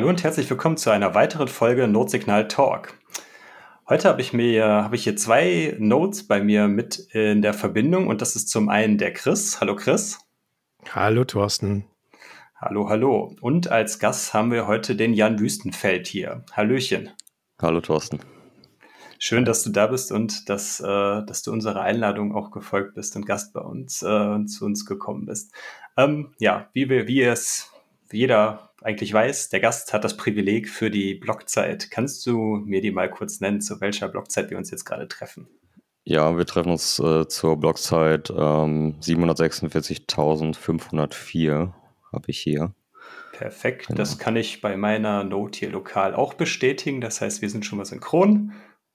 Hallo und herzlich willkommen zu einer weiteren Folge Notsignal Talk. Heute habe ich mir habe ich hier zwei Notes bei mir mit in der Verbindung und das ist zum einen der Chris. Hallo Chris. Hallo Thorsten. Hallo, hallo. Und als Gast haben wir heute den Jan Wüstenfeld hier. Hallöchen. Hallo Thorsten. Schön, dass du da bist und dass, äh, dass du unserer Einladung auch gefolgt bist und Gast bei uns äh, zu uns gekommen bist. Ähm, ja, wie, wir, wie es jeder eigentlich weiß, der Gast hat das Privileg für die Blockzeit. Kannst du mir die mal kurz nennen, zu welcher Blockzeit wir uns jetzt gerade treffen? Ja, wir treffen uns äh, zur Blockzeit ähm, 746.504 habe ich hier. Perfekt, genau. das kann ich bei meiner Note hier lokal auch bestätigen. Das heißt, wir sind schon mal synchron.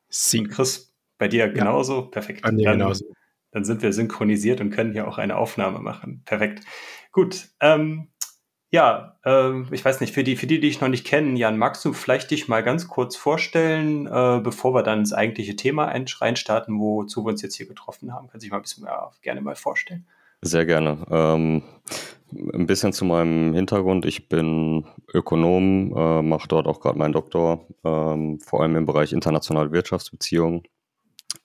Sie. Und Chris, bei dir genauso? Ja, Perfekt. Bei mir dann, genauso. Dann sind wir synchronisiert und können hier auch eine Aufnahme machen. Perfekt. Gut. Ähm, ja, äh, ich weiß nicht, für die, für die, die ich noch nicht kennen, Jan, magst du vielleicht dich mal ganz kurz vorstellen, äh, bevor wir dann ins eigentliche Thema reinstarten, wozu wir uns jetzt hier getroffen haben? Kannst du dich mal ein bisschen mehr, gerne mal vorstellen? Sehr gerne. Ähm, ein bisschen zu meinem Hintergrund. Ich bin Ökonom, äh, mache dort auch gerade meinen Doktor, ähm, vor allem im Bereich internationale Wirtschaftsbeziehungen.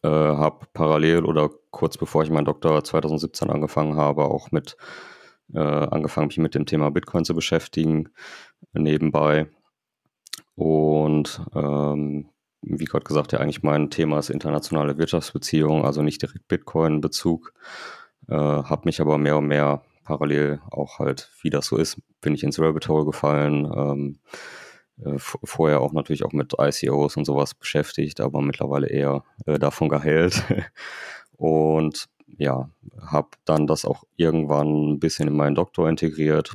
Äh, habe parallel oder kurz bevor ich meinen Doktor 2017 angefangen habe, auch mit äh, angefangen, mich mit dem Thema Bitcoin zu beschäftigen, nebenbei. Und ähm, wie gerade gesagt, ja, eigentlich mein Thema ist internationale Wirtschaftsbeziehungen, also nicht direkt Bitcoin-Bezug. Äh, habe mich aber mehr und mehr parallel auch halt, wie das so ist, bin ich ins Rabbit Hole gefallen. Ähm, äh, vorher auch natürlich auch mit ICOs und sowas beschäftigt, aber mittlerweile eher äh, davon geheilt. und ja, habe dann das auch irgendwann ein bisschen in meinen Doktor integriert,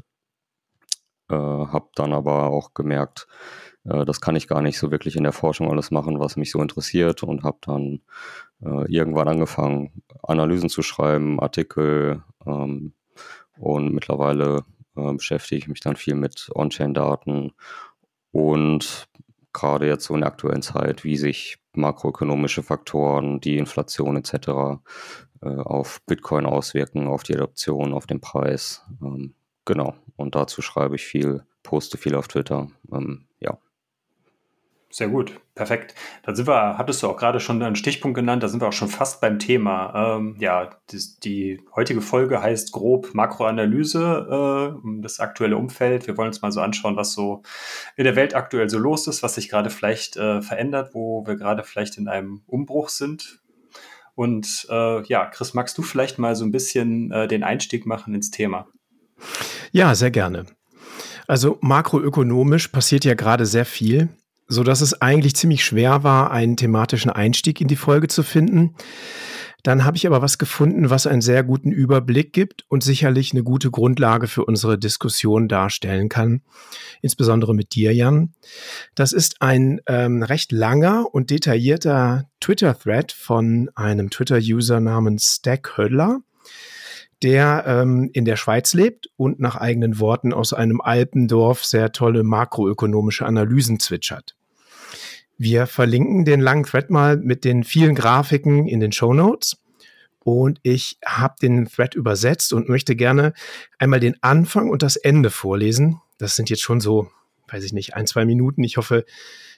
äh, habe dann aber auch gemerkt, äh, das kann ich gar nicht so wirklich in der Forschung alles machen, was mich so interessiert und habe dann äh, irgendwann angefangen, Analysen zu schreiben, Artikel ähm, und mittlerweile äh, beschäftige ich mich dann viel mit On-Chain-Daten und gerade jetzt so in der aktuellen Zeit, wie sich makroökonomische Faktoren, die Inflation etc. Äh, auf Bitcoin auswirken, auf die Adoption, auf den Preis. Ähm, genau. Und dazu schreibe ich viel, poste viel auf Twitter. Ähm, ja. Sehr gut, perfekt. Dann sind wir, hattest du auch gerade schon einen Stichpunkt genannt, da sind wir auch schon fast beim Thema. Ähm, ja, die, die, heutige Folge heißt grob Makroanalyse, äh, das aktuelle Umfeld. Wir wollen uns mal so anschauen, was so in der Welt aktuell so los ist, was sich gerade vielleicht äh, verändert, wo wir gerade vielleicht in einem Umbruch sind. Und äh, ja, Chris, magst du vielleicht mal so ein bisschen äh, den Einstieg machen ins Thema? Ja, sehr gerne. Also makroökonomisch passiert ja gerade sehr viel so dass es eigentlich ziemlich schwer war, einen thematischen Einstieg in die Folge zu finden. Dann habe ich aber was gefunden, was einen sehr guten Überblick gibt und sicherlich eine gute Grundlage für unsere Diskussion darstellen kann, insbesondere mit dir, Jan. Das ist ein ähm, recht langer und detaillierter Twitter-Thread von einem Twitter-User namens Stack Hödler der ähm, in der Schweiz lebt und nach eigenen Worten aus einem Alpendorf sehr tolle makroökonomische Analysen zwitschert. Wir verlinken den langen Thread mal mit den vielen Grafiken in den Show Notes. Und ich habe den Thread übersetzt und möchte gerne einmal den Anfang und das Ende vorlesen. Das sind jetzt schon so, weiß ich nicht, ein, zwei Minuten. Ich hoffe,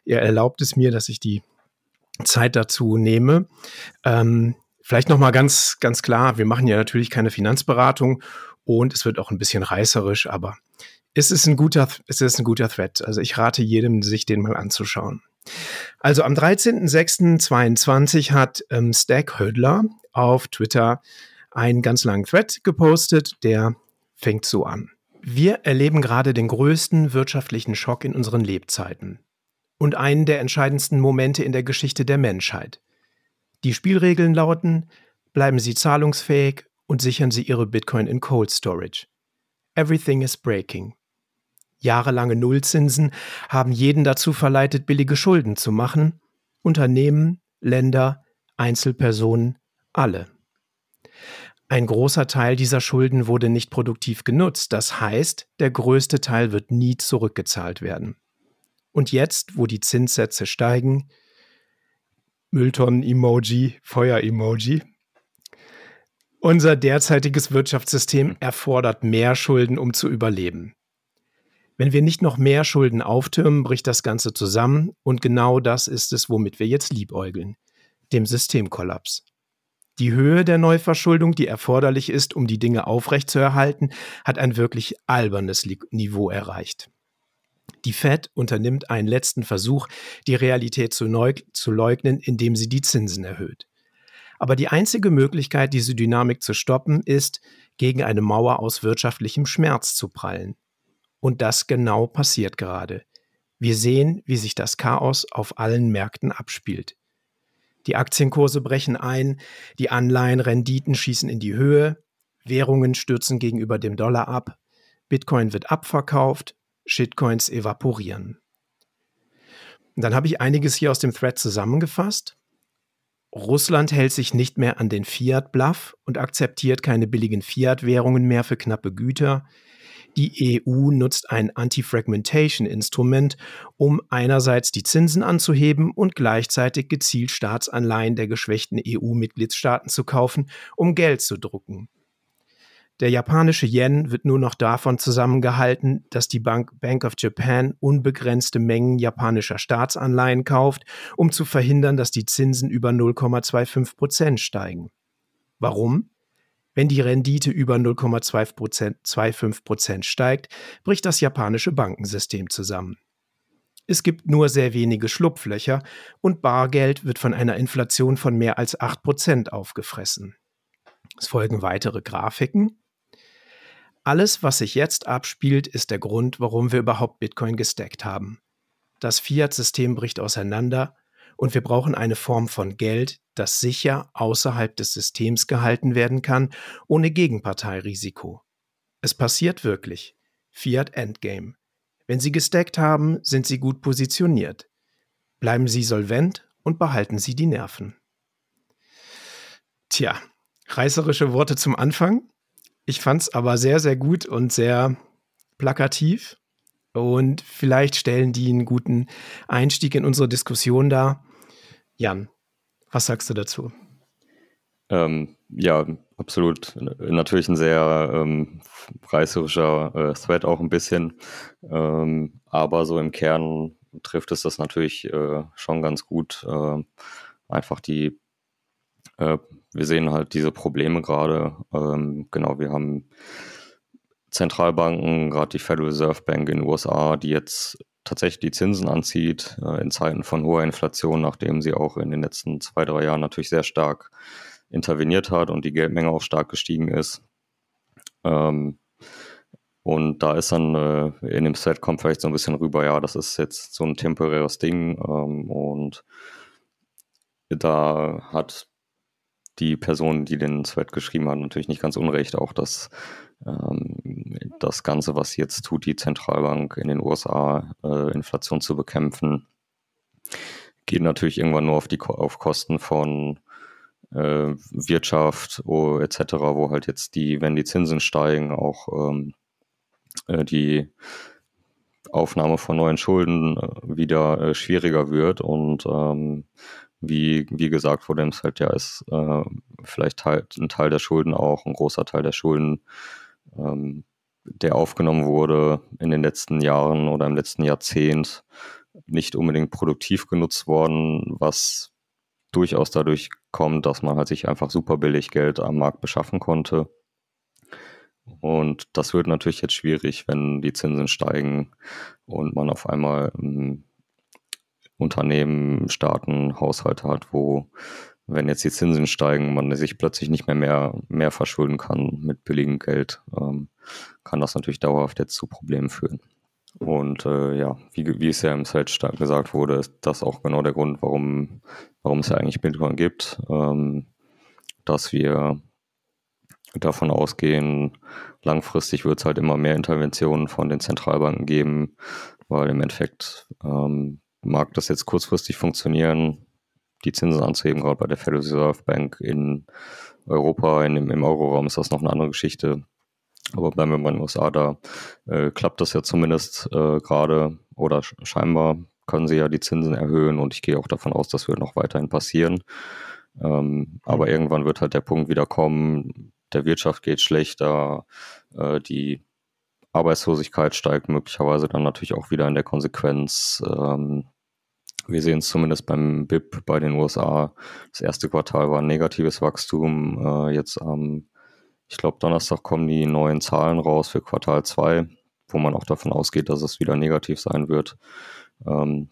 ihr erlaubt es mir, dass ich die Zeit dazu nehme. Ähm, Vielleicht noch mal ganz, ganz klar, wir machen ja natürlich keine Finanzberatung und es wird auch ein bisschen reißerisch, aber es ist ein guter, es ist ein guter Thread. Also ich rate jedem, sich den mal anzuschauen. Also am 13.06.22 hat ähm, Stack Hödler auf Twitter einen ganz langen Thread gepostet, der fängt so an. Wir erleben gerade den größten wirtschaftlichen Schock in unseren Lebzeiten und einen der entscheidendsten Momente in der Geschichte der Menschheit. Die Spielregeln lauten, bleiben Sie zahlungsfähig und sichern Sie Ihre Bitcoin in Cold Storage. Everything is breaking. Jahrelange Nullzinsen haben jeden dazu verleitet, billige Schulden zu machen. Unternehmen, Länder, Einzelpersonen, alle. Ein großer Teil dieser Schulden wurde nicht produktiv genutzt, das heißt, der größte Teil wird nie zurückgezahlt werden. Und jetzt, wo die Zinssätze steigen, Mülltonnen-Emoji, Feuer-Emoji. Unser derzeitiges Wirtschaftssystem erfordert mehr Schulden, um zu überleben. Wenn wir nicht noch mehr Schulden auftürmen, bricht das Ganze zusammen und genau das ist es, womit wir jetzt liebäugeln, dem Systemkollaps. Die Höhe der Neuverschuldung, die erforderlich ist, um die Dinge aufrechtzuerhalten, hat ein wirklich albernes Niveau erreicht. Die Fed unternimmt einen letzten Versuch, die Realität zu, zu, leugnen, indem sie die Zinsen erhöht. Aber die einzige Möglichkeit, diese Dynamik zu stoppen, ist, gegen eine Mauer aus wirtschaftlichem Schmerz zu prallen. Und das genau passiert gerade. Wir sehen, wie sich das Chaos auf allen Märkten abspielt. Die Aktienkurse brechen ein, die Anleihenrenditen schießen in die Höhe, Währungen stürzen gegenüber dem Dollar ab, Bitcoin wird abverkauft, Shitcoins evaporieren. Und dann habe ich einiges hier aus dem Thread zusammengefasst. Russland hält sich nicht mehr an den Fiat-Bluff und akzeptiert keine billigen Fiat-Währungen mehr für knappe Güter. Die EU nutzt ein Anti-Fragmentation-Instrument, um einerseits die Zinsen anzuheben und gleichzeitig gezielt Staatsanleihen der geschwächten EU-Mitgliedstaaten zu kaufen, um Geld zu drucken. Der japanische Yen wird nur noch davon zusammengehalten, dass die Bank Bank of Japan unbegrenzte Mengen japanischer Staatsanleihen kauft, um zu verhindern, dass die Zinsen über 0,25 Prozent steigen. Warum? Wenn die Rendite über 0,25 Prozent steigt, bricht das japanische Bankensystem zusammen. Es gibt nur sehr wenige Schlupflöcher und Bargeld wird von einer Inflation von mehr als 8 Prozent aufgefressen. Es folgen weitere Grafiken. Alles, was sich jetzt abspielt, ist der Grund, warum wir überhaupt Bitcoin gestackt haben. Das Fiat-System bricht auseinander und wir brauchen eine Form von Geld, das sicher außerhalb des Systems gehalten werden kann, ohne Gegenparteirisiko. Es passiert wirklich. Fiat Endgame. Wenn Sie gestackt haben, sind Sie gut positioniert. Bleiben Sie solvent und behalten Sie die Nerven. Tja, reißerische Worte zum Anfang. Ich fand es aber sehr, sehr gut und sehr plakativ. Und vielleicht stellen die einen guten Einstieg in unsere Diskussion dar. Jan, was sagst du dazu? Ähm, ja, absolut. Natürlich ein sehr ähm, reißerischer äh, Thread auch ein bisschen. Ähm, aber so im Kern trifft es das natürlich äh, schon ganz gut. Äh, einfach die äh, wir sehen halt diese Probleme gerade. Ähm, genau, wir haben Zentralbanken, gerade die Federal Reserve Bank in den USA, die jetzt tatsächlich die Zinsen anzieht äh, in Zeiten von hoher Inflation, nachdem sie auch in den letzten zwei, drei Jahren natürlich sehr stark interveniert hat und die Geldmenge auch stark gestiegen ist. Ähm, und da ist dann äh, in dem Set kommt vielleicht so ein bisschen rüber, ja, das ist jetzt so ein temporäres Ding ähm, und da hat die Person, die den Thread geschrieben hat, natürlich nicht ganz unrecht, auch dass das Ganze, was jetzt tut, die Zentralbank in den USA, äh, Inflation zu bekämpfen, geht natürlich irgendwann nur auf die auf Kosten von äh, Wirtschaft oh, etc., wo halt jetzt die, wenn die Zinsen steigen, auch ähm, äh, die Aufnahme von neuen Schulden äh, wieder äh, schwieriger wird und ähm, wie, wie gesagt wurde im halt ja ist äh, vielleicht Teil, ein Teil der Schulden auch, ein großer Teil der Schulden, ähm, der aufgenommen wurde in den letzten Jahren oder im letzten Jahrzehnt, nicht unbedingt produktiv genutzt worden, was durchaus dadurch kommt, dass man halt sich einfach super billig Geld am Markt beschaffen konnte. Und das wird natürlich jetzt schwierig, wenn die Zinsen steigen und man auf einmal ähm, Unternehmen, Staaten, Haushalte hat, wo, wenn jetzt die Zinsen steigen, man sich plötzlich nicht mehr mehr, mehr verschulden kann mit billigem Geld, ähm, kann das natürlich dauerhaft jetzt zu Problemen führen. Und äh, ja, wie, wie es ja im Set gesagt wurde, ist das auch genau der Grund, warum, warum es ja eigentlich Bitcoin gibt, ähm, dass wir davon ausgehen, langfristig wird es halt immer mehr Interventionen von den Zentralbanken geben, weil im Endeffekt ähm, mag das jetzt kurzfristig funktionieren, die Zinsen anzuheben, gerade bei der Federal Reserve Bank in Europa, in, im Euroraum ist das noch eine andere Geschichte. Aber bleiben wir mal in den USA, da äh, klappt das ja zumindest äh, gerade oder scheinbar können sie ja die Zinsen erhöhen und ich gehe auch davon aus, das wird noch weiterhin passieren. Ähm, aber mhm. irgendwann wird halt der Punkt wieder kommen, der Wirtschaft geht schlechter, äh, die Arbeitslosigkeit steigt möglicherweise dann natürlich auch wieder in der Konsequenz. Ähm, wir sehen es zumindest beim BIP bei den USA. Das erste Quartal war ein negatives Wachstum. Äh, jetzt am, ich glaube, Donnerstag kommen die neuen Zahlen raus für Quartal 2, wo man auch davon ausgeht, dass es wieder negativ sein wird. Ähm,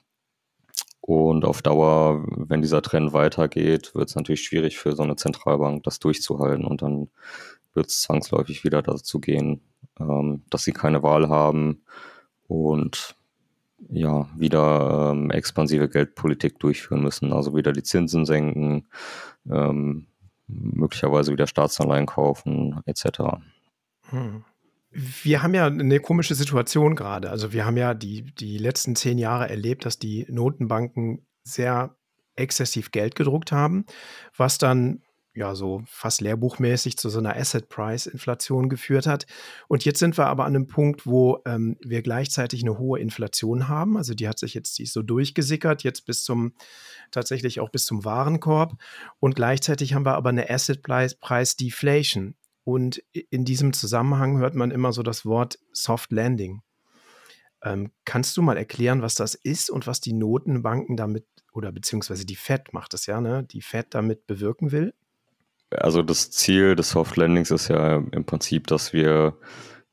und auf Dauer, wenn dieser Trend weitergeht, wird es natürlich schwierig für so eine Zentralbank, das durchzuhalten. Und dann wird es zwangsläufig wieder dazu gehen, ähm, dass sie keine Wahl haben und ja, wieder ähm, expansive Geldpolitik durchführen müssen, also wieder die Zinsen senken, ähm, möglicherweise wieder Staatsanleihen kaufen, etc. Hm. Wir haben ja eine komische Situation gerade. Also wir haben ja die, die letzten zehn Jahre erlebt, dass die Notenbanken sehr exzessiv Geld gedruckt haben, was dann ja so fast lehrbuchmäßig zu so einer Asset-Price-Inflation geführt hat. Und jetzt sind wir aber an einem Punkt, wo ähm, wir gleichzeitig eine hohe Inflation haben. Also die hat sich jetzt, die ist so durchgesickert, jetzt bis zum, tatsächlich auch bis zum Warenkorb. Und gleichzeitig haben wir aber eine Asset-Price-Deflation. Und in diesem Zusammenhang hört man immer so das Wort Soft Landing. Ähm, kannst du mal erklären, was das ist und was die Notenbanken damit oder beziehungsweise die Fed macht es ja, ne? Die Fed damit bewirken will? Also das Ziel des Soft Landings ist ja im Prinzip, dass wir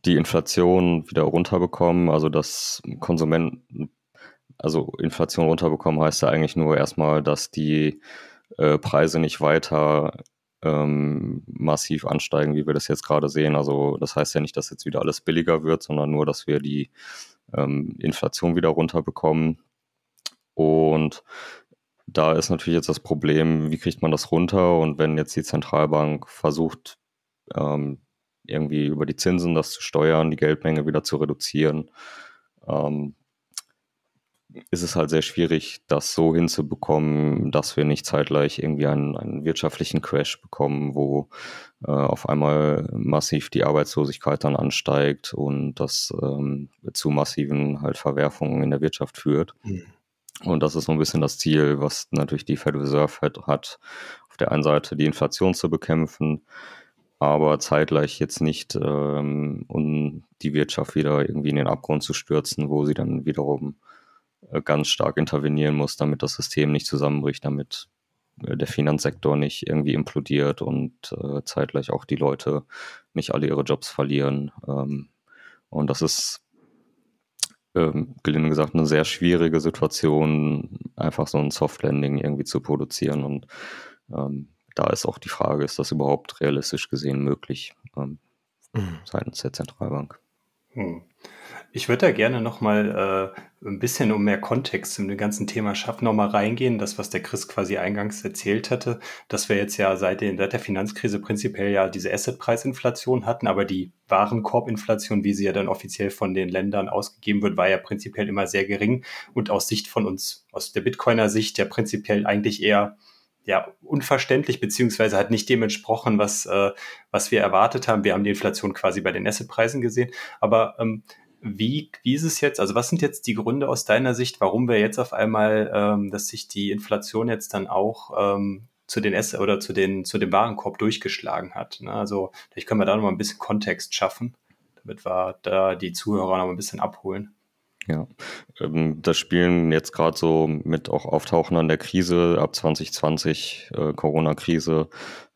die Inflation wieder runterbekommen, also dass Konsumenten, also Inflation runterbekommen heißt ja eigentlich nur erstmal, dass die äh, Preise nicht weiter ähm, massiv ansteigen, wie wir das jetzt gerade sehen. Also das heißt ja nicht, dass jetzt wieder alles billiger wird, sondern nur, dass wir die ähm, Inflation wieder runterbekommen. Und da ist natürlich jetzt das Problem, wie kriegt man das runter? Und wenn jetzt die Zentralbank versucht, ähm, irgendwie über die Zinsen das zu steuern, die Geldmenge wieder zu reduzieren, ähm, ist es halt sehr schwierig, das so hinzubekommen, dass wir nicht zeitgleich irgendwie einen, einen wirtschaftlichen Crash bekommen, wo äh, auf einmal massiv die Arbeitslosigkeit dann ansteigt und das ähm, zu massiven halt Verwerfungen in der Wirtschaft führt. Mhm. Und das ist so ein bisschen das Ziel, was natürlich die Federal Reserve hat, auf der einen Seite die Inflation zu bekämpfen, aber zeitgleich jetzt nicht, ähm, um die Wirtschaft wieder irgendwie in den Abgrund zu stürzen, wo sie dann wiederum äh, ganz stark intervenieren muss, damit das System nicht zusammenbricht, damit äh, der Finanzsektor nicht irgendwie implodiert und äh, zeitgleich auch die Leute nicht alle ihre Jobs verlieren. Ähm, und das ist ähm, gelinde gesagt, eine sehr schwierige Situation, einfach so ein Soft Landing irgendwie zu produzieren. Und ähm, da ist auch die Frage, ist das überhaupt realistisch gesehen möglich ähm, mhm. seitens der Zentralbank? Hm. Ich würde da gerne nochmal äh, ein bisschen, um mehr Kontext in dem ganzen Thema schaffen, nochmal reingehen. Das, was der Chris quasi eingangs erzählt hatte, dass wir jetzt ja seit, den, seit der Finanzkrise prinzipiell ja diese Assetpreisinflation hatten, aber die Warenkorbinflation, wie sie ja dann offiziell von den Ländern ausgegeben wird, war ja prinzipiell immer sehr gering und aus Sicht von uns, aus der Bitcoiner Sicht ja prinzipiell eigentlich eher ja, unverständlich, beziehungsweise hat nicht dem entsprochen, was, äh, was wir erwartet haben. Wir haben die Inflation quasi bei den Assetpreisen gesehen. Aber ähm, wie, wie ist es jetzt? Also was sind jetzt die Gründe aus deiner Sicht, warum wir jetzt auf einmal, ähm, dass sich die Inflation jetzt dann auch ähm, zu den Ess oder zu den zu dem Warenkorb durchgeschlagen hat? Ne? Also vielleicht können wir da noch mal ein bisschen Kontext schaffen, damit wir da die Zuhörer noch mal ein bisschen abholen. Ja, ähm, das spielen jetzt gerade so mit auch Auftauchen an der Krise ab 2020, äh, Corona-Krise,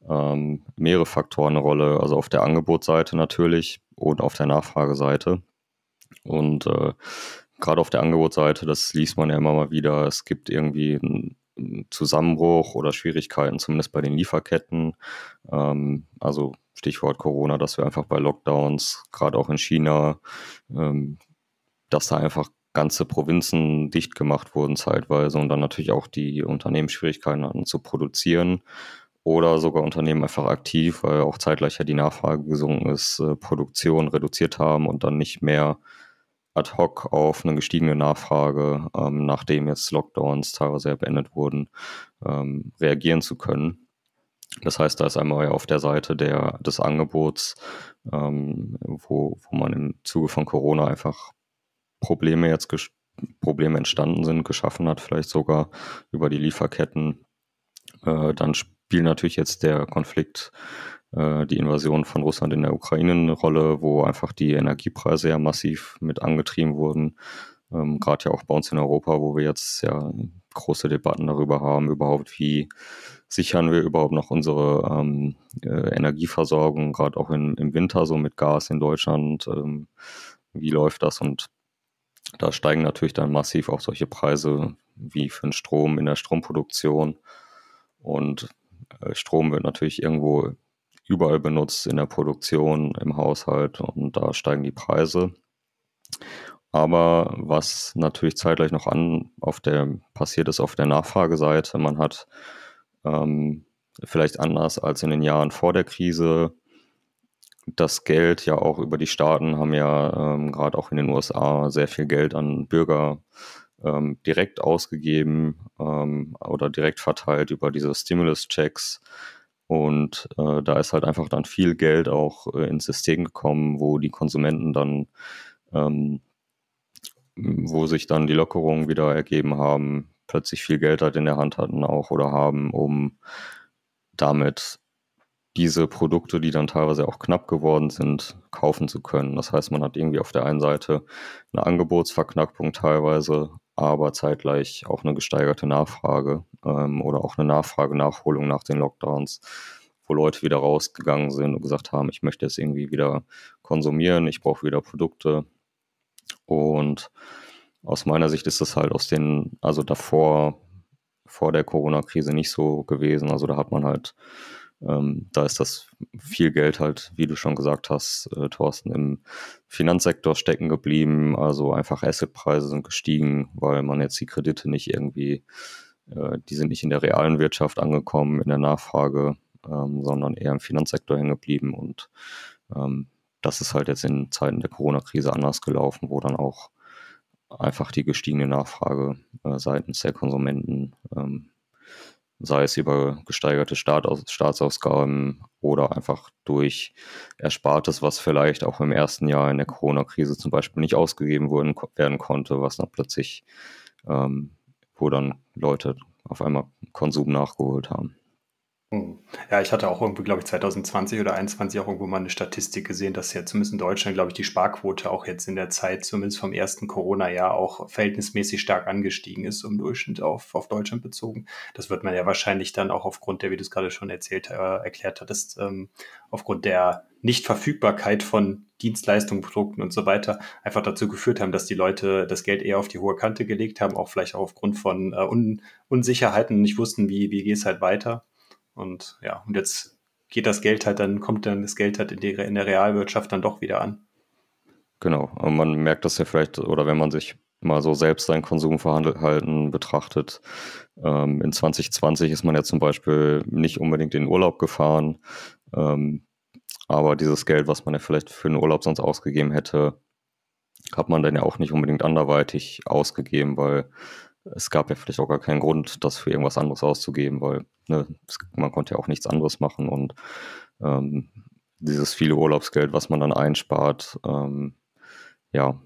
ähm, mehrere Faktoren eine Rolle. Also auf der Angebotsseite natürlich und auf der Nachfrageseite. Und äh, gerade auf der Angebotsseite, das liest man ja immer mal wieder, es gibt irgendwie einen Zusammenbruch oder Schwierigkeiten, zumindest bei den Lieferketten. Ähm, also Stichwort Corona, dass wir einfach bei Lockdowns, gerade auch in China, ähm, dass da einfach ganze Provinzen dicht gemacht wurden zeitweise und dann natürlich auch die Unternehmen Schwierigkeiten hatten zu produzieren oder sogar Unternehmen einfach aktiv, weil auch zeitgleich ja die Nachfrage gesunken ist, äh, Produktion reduziert haben und dann nicht mehr ad hoc auf eine gestiegene Nachfrage, ähm, nachdem jetzt Lockdowns teilweise ja beendet wurden, ähm, reagieren zu können. Das heißt, da ist einmal auf der Seite der, des Angebots, ähm, wo, wo man im Zuge von Corona einfach Probleme jetzt Probleme entstanden sind, geschaffen hat, vielleicht sogar über die Lieferketten. Äh, dann spielt natürlich jetzt der Konflikt, äh, die Invasion von Russland in der Ukraine eine Rolle, wo einfach die Energiepreise ja massiv mit angetrieben wurden. Ähm, Gerade ja auch bei uns in Europa, wo wir jetzt ja große Debatten darüber haben, überhaupt wie sichern wir überhaupt noch unsere ähm, äh, Energieversorgung, gerade auch in, im Winter so mit Gas in Deutschland. Ähm, wie läuft das? Und da steigen natürlich dann massiv auch solche Preise wie für den Strom in der Stromproduktion. Und äh, Strom wird natürlich irgendwo überall benutzt in der Produktion, im Haushalt und da steigen die Preise. Aber was natürlich zeitgleich noch an auf der passiert ist auf der Nachfrageseite, man hat ähm, vielleicht anders als in den Jahren vor der Krise das Geld ja auch über die Staaten haben ja ähm, gerade auch in den USA sehr viel Geld an Bürger ähm, direkt ausgegeben ähm, oder direkt verteilt über diese Stimulus-Checks. Und äh, da ist halt einfach dann viel Geld auch äh, ins System gekommen, wo die Konsumenten dann, ähm, wo sich dann die Lockerungen wieder ergeben haben, plötzlich viel Geld halt in der Hand hatten auch oder haben, um damit diese Produkte, die dann teilweise auch knapp geworden sind, kaufen zu können. Das heißt, man hat irgendwie auf der einen Seite eine Angebotsverknappung teilweise, aber zeitgleich auch eine gesteigerte Nachfrage ähm, oder auch eine Nachfrage-Nachholung nach den Lockdowns, wo Leute wieder rausgegangen sind und gesagt haben, ich möchte jetzt irgendwie wieder konsumieren, ich brauche wieder Produkte. Und aus meiner Sicht ist das halt aus den, also davor, vor der Corona-Krise nicht so gewesen. Also da hat man halt ähm, da ist das viel Geld halt, wie du schon gesagt hast, äh, Thorsten, im Finanzsektor stecken geblieben. Also einfach Assetpreise sind gestiegen, weil man jetzt die Kredite nicht irgendwie, äh, die sind nicht in der realen Wirtschaft angekommen, in der Nachfrage, ähm, sondern eher im Finanzsektor hängen geblieben. Und ähm, das ist halt jetzt in Zeiten der Corona-Krise anders gelaufen, wo dann auch einfach die gestiegene Nachfrage äh, seitens der Konsumenten ähm, sei es über gesteigerte Staatsaus Staatsausgaben oder einfach durch Erspartes, was vielleicht auch im ersten Jahr in der Corona-Krise zum Beispiel nicht ausgegeben worden, werden konnte, was dann plötzlich, ähm, wo dann Leute auf einmal Konsum nachgeholt haben. Hm. Ja, ich hatte auch irgendwie, glaube ich, 2020 oder 2021 auch irgendwo mal eine Statistik gesehen, dass ja zumindest in Deutschland, glaube ich, die Sparquote auch jetzt in der Zeit, zumindest vom ersten Corona-Jahr, auch verhältnismäßig stark angestiegen ist, im Durchschnitt auf, auf Deutschland bezogen. Das wird man ja wahrscheinlich dann auch aufgrund der, wie du es gerade schon erzählt, äh, erklärt hattest, ähm, aufgrund der Nichtverfügbarkeit von Dienstleistungen, Produkten und so weiter einfach dazu geführt haben, dass die Leute das Geld eher auf die hohe Kante gelegt haben, auch vielleicht auch aufgrund von äh, Un Unsicherheiten und nicht wussten, wie, wie geht es halt weiter. Und ja, und jetzt geht das Geld halt, dann kommt dann das Geld halt in, die, in der Realwirtschaft dann doch wieder an. Genau, und man merkt das ja vielleicht, oder wenn man sich mal so selbst sein Konsumverhalten betrachtet. Ähm, in 2020 ist man ja zum Beispiel nicht unbedingt in Urlaub gefahren, ähm, aber dieses Geld, was man ja vielleicht für den Urlaub sonst ausgegeben hätte, hat man dann ja auch nicht unbedingt anderweitig ausgegeben, weil es gab ja vielleicht auch gar keinen Grund, das für irgendwas anderes auszugeben, weil ne, es, man konnte ja auch nichts anderes machen und ähm, dieses viele Urlaubsgeld, was man dann einspart, ähm, ja,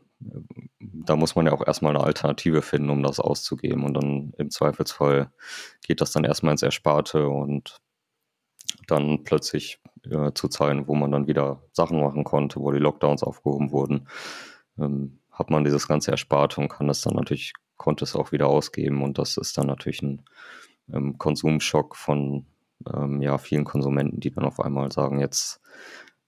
da muss man ja auch erstmal eine Alternative finden, um das auszugeben. Und dann im Zweifelsfall geht das dann erstmal ins Ersparte und dann plötzlich äh, zu Zeiten, wo man dann wieder Sachen machen konnte, wo die Lockdowns aufgehoben wurden, ähm, hat man dieses ganze Ersparte und kann das dann natürlich konnte es auch wieder ausgeben und das ist dann natürlich ein ähm, Konsumschock von ähm, ja, vielen Konsumenten, die dann auf einmal sagen, jetzt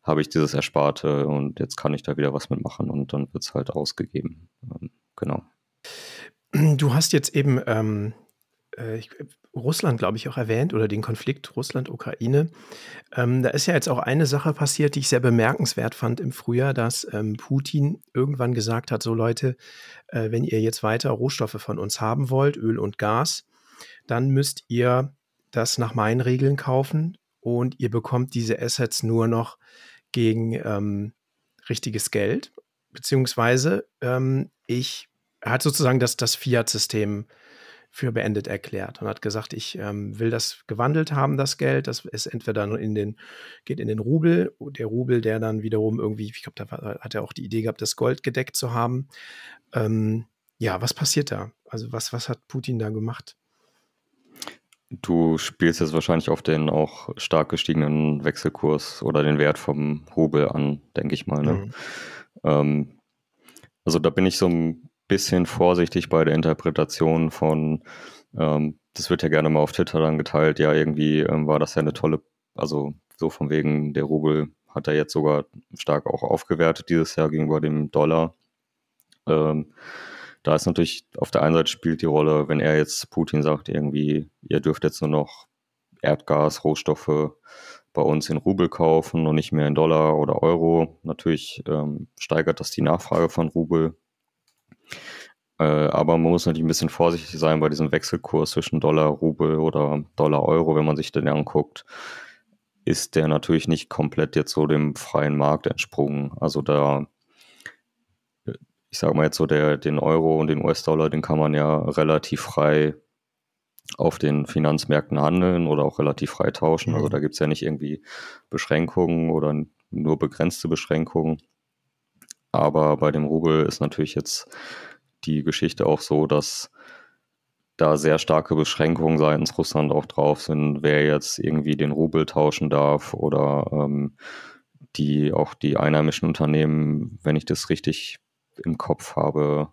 habe ich dieses Ersparte und jetzt kann ich da wieder was mitmachen und dann wird es halt ausgegeben. Ähm, genau. Du hast jetzt eben ähm, äh, ich, Russland, glaube ich, auch erwähnt oder den Konflikt Russland-Ukraine. Ähm, da ist ja jetzt auch eine Sache passiert, die ich sehr bemerkenswert fand im Frühjahr, dass ähm, Putin irgendwann gesagt hat, so Leute, äh, wenn ihr jetzt weiter Rohstoffe von uns haben wollt, Öl und Gas, dann müsst ihr das nach meinen Regeln kaufen und ihr bekommt diese Assets nur noch gegen ähm, richtiges Geld, beziehungsweise ähm, ich hat sozusagen das, das Fiat-System für beendet erklärt und hat gesagt, ich ähm, will das gewandelt haben, das Geld. Das ist entweder in den, geht in den Rubel, der Rubel, der dann wiederum irgendwie, ich glaube, da hat er auch die Idee gehabt, das Gold gedeckt zu haben. Ähm, ja, was passiert da? Also was, was hat Putin da gemacht? Du spielst jetzt wahrscheinlich auf den auch stark gestiegenen Wechselkurs oder den Wert vom Rubel an, denke ich mal. Ne? Mhm. Ähm, also da bin ich so ein bisschen vorsichtig bei der Interpretation von, ähm, das wird ja gerne mal auf Twitter dann geteilt, ja, irgendwie ähm, war das ja eine tolle, also so von wegen, der Rubel hat er jetzt sogar stark auch aufgewertet dieses Jahr gegenüber dem Dollar. Ähm, da ist natürlich auf der einen Seite spielt die Rolle, wenn er jetzt Putin sagt, irgendwie, ihr dürft jetzt nur noch Erdgas, Rohstoffe bei uns in Rubel kaufen und nicht mehr in Dollar oder Euro. Natürlich ähm, steigert das die Nachfrage von Rubel. Äh, aber man muss natürlich ein bisschen vorsichtig sein bei diesem Wechselkurs zwischen Dollar, Rubel oder Dollar, Euro, wenn man sich den anguckt ist der natürlich nicht komplett jetzt so dem freien Markt entsprungen. Also da, ich sage mal jetzt so, der, den Euro und den US-Dollar, den kann man ja relativ frei auf den Finanzmärkten handeln oder auch relativ frei tauschen. Also mhm. da gibt es ja nicht irgendwie Beschränkungen oder nur begrenzte Beschränkungen. Aber bei dem Rubel ist natürlich jetzt die Geschichte auch so, dass da sehr starke Beschränkungen seitens Russland auch drauf sind, wer jetzt irgendwie den Rubel tauschen darf oder ähm, die auch die einheimischen Unternehmen, wenn ich das richtig im Kopf habe,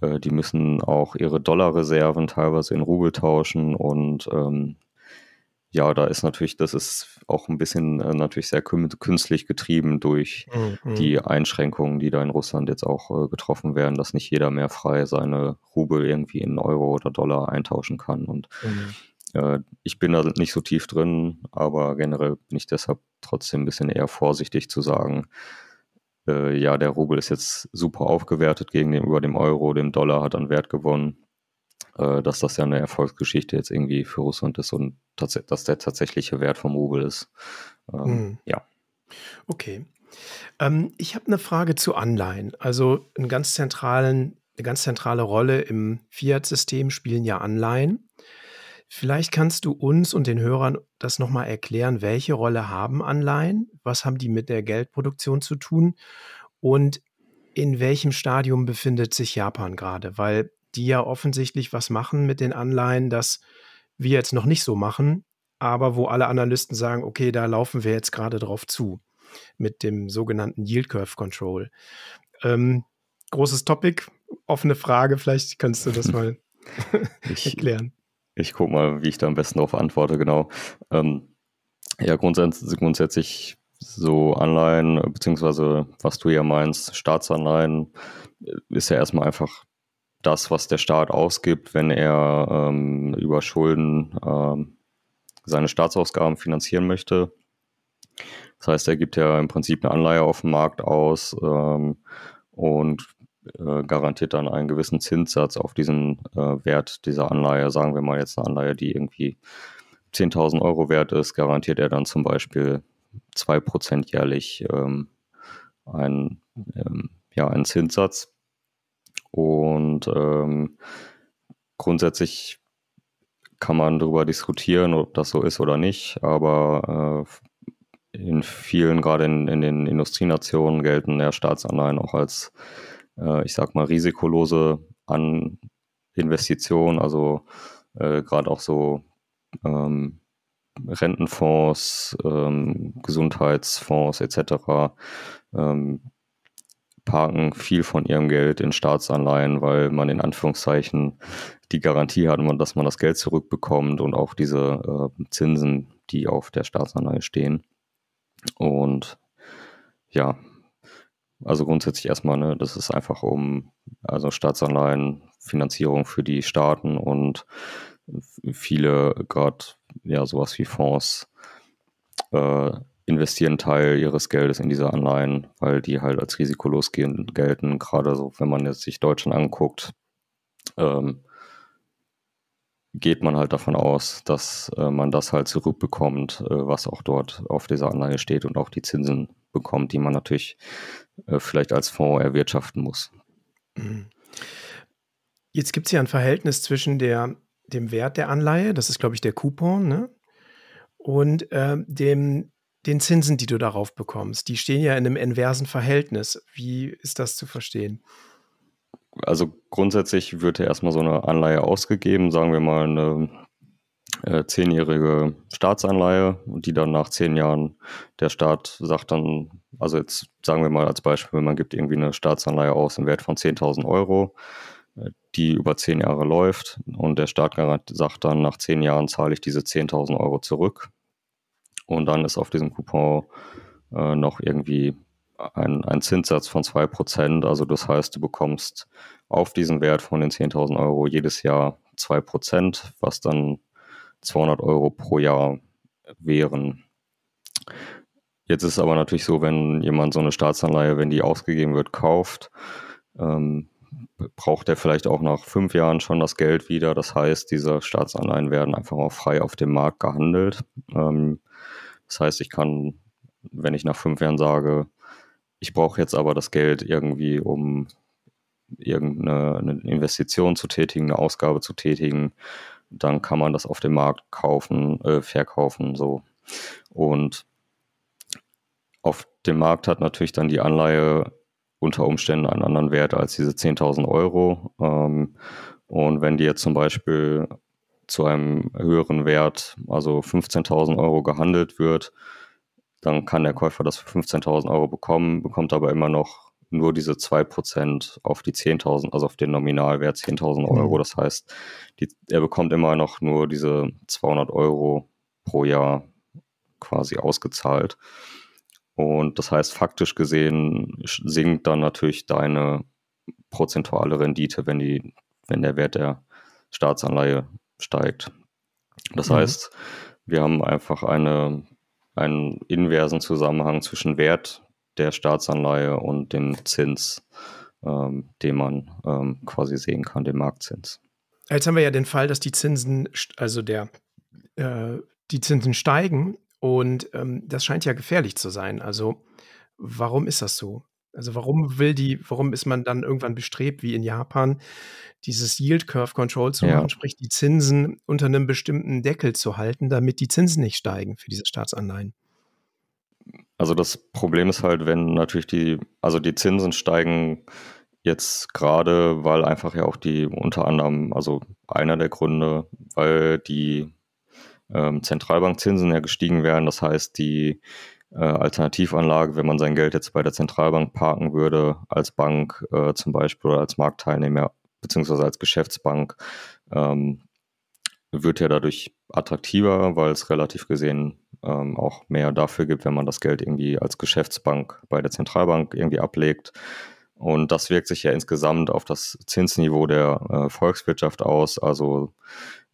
äh, die müssen auch ihre Dollarreserven teilweise in Rubel tauschen und ähm, ja, da ist natürlich, das ist auch ein bisschen äh, natürlich sehr künstlich getrieben durch mhm. die Einschränkungen, die da in Russland jetzt auch äh, getroffen werden, dass nicht jeder mehr frei seine Rubel irgendwie in Euro oder Dollar eintauschen kann. Und mhm. äh, ich bin da nicht so tief drin, aber generell bin ich deshalb trotzdem ein bisschen eher vorsichtig zu sagen, äh, ja, der Rubel ist jetzt super aufgewertet gegenüber dem Euro, dem Dollar hat an Wert gewonnen äh, dass das ja eine Erfolgsgeschichte jetzt irgendwie für Russland ist und dass der tatsächliche Wert vom Rubel ist. Ähm, hm. Ja. Okay. Ähm, ich habe eine Frage zu Anleihen. Also einen ganz zentralen, eine ganz zentrale Rolle im Fiat-System spielen ja Anleihen. Vielleicht kannst du uns und den Hörern das nochmal erklären, welche Rolle haben Anleihen? Was haben die mit der Geldproduktion zu tun? Und in welchem Stadium befindet sich Japan gerade? Weil die ja offensichtlich was machen mit den Anleihen, das wir jetzt noch nicht so machen, aber wo alle Analysten sagen, okay, da laufen wir jetzt gerade drauf zu mit dem sogenannten Yield Curve Control. Ähm, großes Topic, offene Frage, vielleicht kannst du das mal ich, erklären. Ich gucke mal, wie ich da am besten darauf antworte, genau. Ähm, ja, grundsätzlich, grundsätzlich so Anleihen, beziehungsweise was du ja meinst, Staatsanleihen, ist ja erstmal einfach das, was der Staat ausgibt, wenn er ähm, über Schulden ähm, seine Staatsausgaben finanzieren möchte. Das heißt, er gibt ja im Prinzip eine Anleihe auf dem Markt aus ähm, und äh, garantiert dann einen gewissen Zinssatz auf diesen äh, Wert dieser Anleihe. Sagen wir mal jetzt eine Anleihe, die irgendwie 10.000 Euro wert ist, garantiert er dann zum Beispiel 2% jährlich ähm, einen, ähm, ja, einen Zinssatz. Und ähm, grundsätzlich kann man darüber diskutieren, ob das so ist oder nicht, aber äh, in vielen, gerade in, in, den Industrienationen, gelten ja Staatsanleihen auch als, äh, ich sag mal, risikolose An Investition, also äh, gerade auch so ähm, Rentenfonds, ähm, Gesundheitsfonds etc. Ähm, parken viel von ihrem Geld in Staatsanleihen, weil man in Anführungszeichen die Garantie hat, dass man das Geld zurückbekommt und auch diese äh, Zinsen, die auf der Staatsanleihe stehen. Und ja, also grundsätzlich erstmal, ne, das ist einfach um, also Staatsanleihen, Finanzierung für die Staaten und viele gerade, ja, sowas wie Fonds, äh, investieren Teil ihres Geldes in diese Anleihen, weil die halt als risikolos gelten. Gerade so, wenn man jetzt sich Deutschland anguckt, ähm, geht man halt davon aus, dass äh, man das halt zurückbekommt, äh, was auch dort auf dieser Anleihe steht und auch die Zinsen bekommt, die man natürlich äh, vielleicht als Fonds erwirtschaften muss. Mhm. Jetzt gibt es ja ein Verhältnis zwischen der, dem Wert der Anleihe, das ist, glaube ich, der Coupon, ne? und äh, dem den Zinsen, die du darauf bekommst. Die stehen ja in einem inversen Verhältnis. Wie ist das zu verstehen? Also grundsätzlich wird ja erstmal so eine Anleihe ausgegeben, sagen wir mal eine äh, zehnjährige Staatsanleihe, die dann nach zehn Jahren der Staat sagt dann, also jetzt sagen wir mal als Beispiel, man gibt irgendwie eine Staatsanleihe aus im Wert von 10.000 Euro, äh, die über zehn Jahre läuft und der Staat sagt dann, nach zehn Jahren zahle ich diese 10.000 Euro zurück und dann ist auf diesem Coupon äh, noch irgendwie ein, ein Zinssatz von 2%. Also das heißt, du bekommst auf diesen Wert von den 10.000 Euro jedes Jahr 2%, was dann 200 Euro pro Jahr wären. Jetzt ist es aber natürlich so, wenn jemand so eine Staatsanleihe, wenn die ausgegeben wird, kauft, ähm, braucht er vielleicht auch nach fünf Jahren schon das Geld wieder. Das heißt, diese Staatsanleihen werden einfach auch frei auf dem Markt gehandelt. Ähm, das heißt, ich kann, wenn ich nach fünf Jahren sage, ich brauche jetzt aber das Geld irgendwie, um irgendeine Investition zu tätigen, eine Ausgabe zu tätigen, dann kann man das auf dem Markt kaufen, äh, verkaufen, so. Und auf dem Markt hat natürlich dann die Anleihe unter Umständen einen anderen Wert als diese 10.000 Euro. Ähm, und wenn die jetzt zum Beispiel zu einem höheren Wert, also 15.000 Euro gehandelt wird, dann kann der Käufer das für 15.000 Euro bekommen, bekommt aber immer noch nur diese 2% auf die 10.000, also auf den Nominalwert 10.000 Euro. Mhm. Das heißt, die, er bekommt immer noch nur diese 200 Euro pro Jahr quasi ausgezahlt. Und das heißt, faktisch gesehen sinkt dann natürlich deine prozentuale Rendite, wenn, die, wenn der Wert der Staatsanleihe steigt. Das mhm. heißt, wir haben einfach eine einen inversen Zusammenhang zwischen Wert der Staatsanleihe und dem Zins, ähm, den man ähm, quasi sehen kann, dem Marktzins. Jetzt haben wir ja den Fall, dass die Zinsen, also der, äh, die Zinsen steigen und ähm, das scheint ja gefährlich zu sein. Also warum ist das so? Also warum will die, warum ist man dann irgendwann bestrebt, wie in Japan, dieses Yield Curve Control zu machen, sprich die Zinsen unter einem bestimmten Deckel zu halten, damit die Zinsen nicht steigen für diese Staatsanleihen? Also das Problem ist halt, wenn natürlich die, also die Zinsen steigen jetzt gerade, weil einfach ja auch die unter anderem, also einer der Gründe, weil die ähm, Zentralbankzinsen ja gestiegen wären. Das heißt, die äh, Alternativanlage, wenn man sein Geld jetzt bei der Zentralbank parken würde, als Bank äh, zum Beispiel oder als Marktteilnehmer, beziehungsweise als Geschäftsbank, ähm, wird ja dadurch attraktiver, weil es relativ gesehen ähm, auch mehr dafür gibt, wenn man das Geld irgendwie als Geschäftsbank bei der Zentralbank irgendwie ablegt. Und das wirkt sich ja insgesamt auf das Zinsniveau der äh, Volkswirtschaft aus. Also,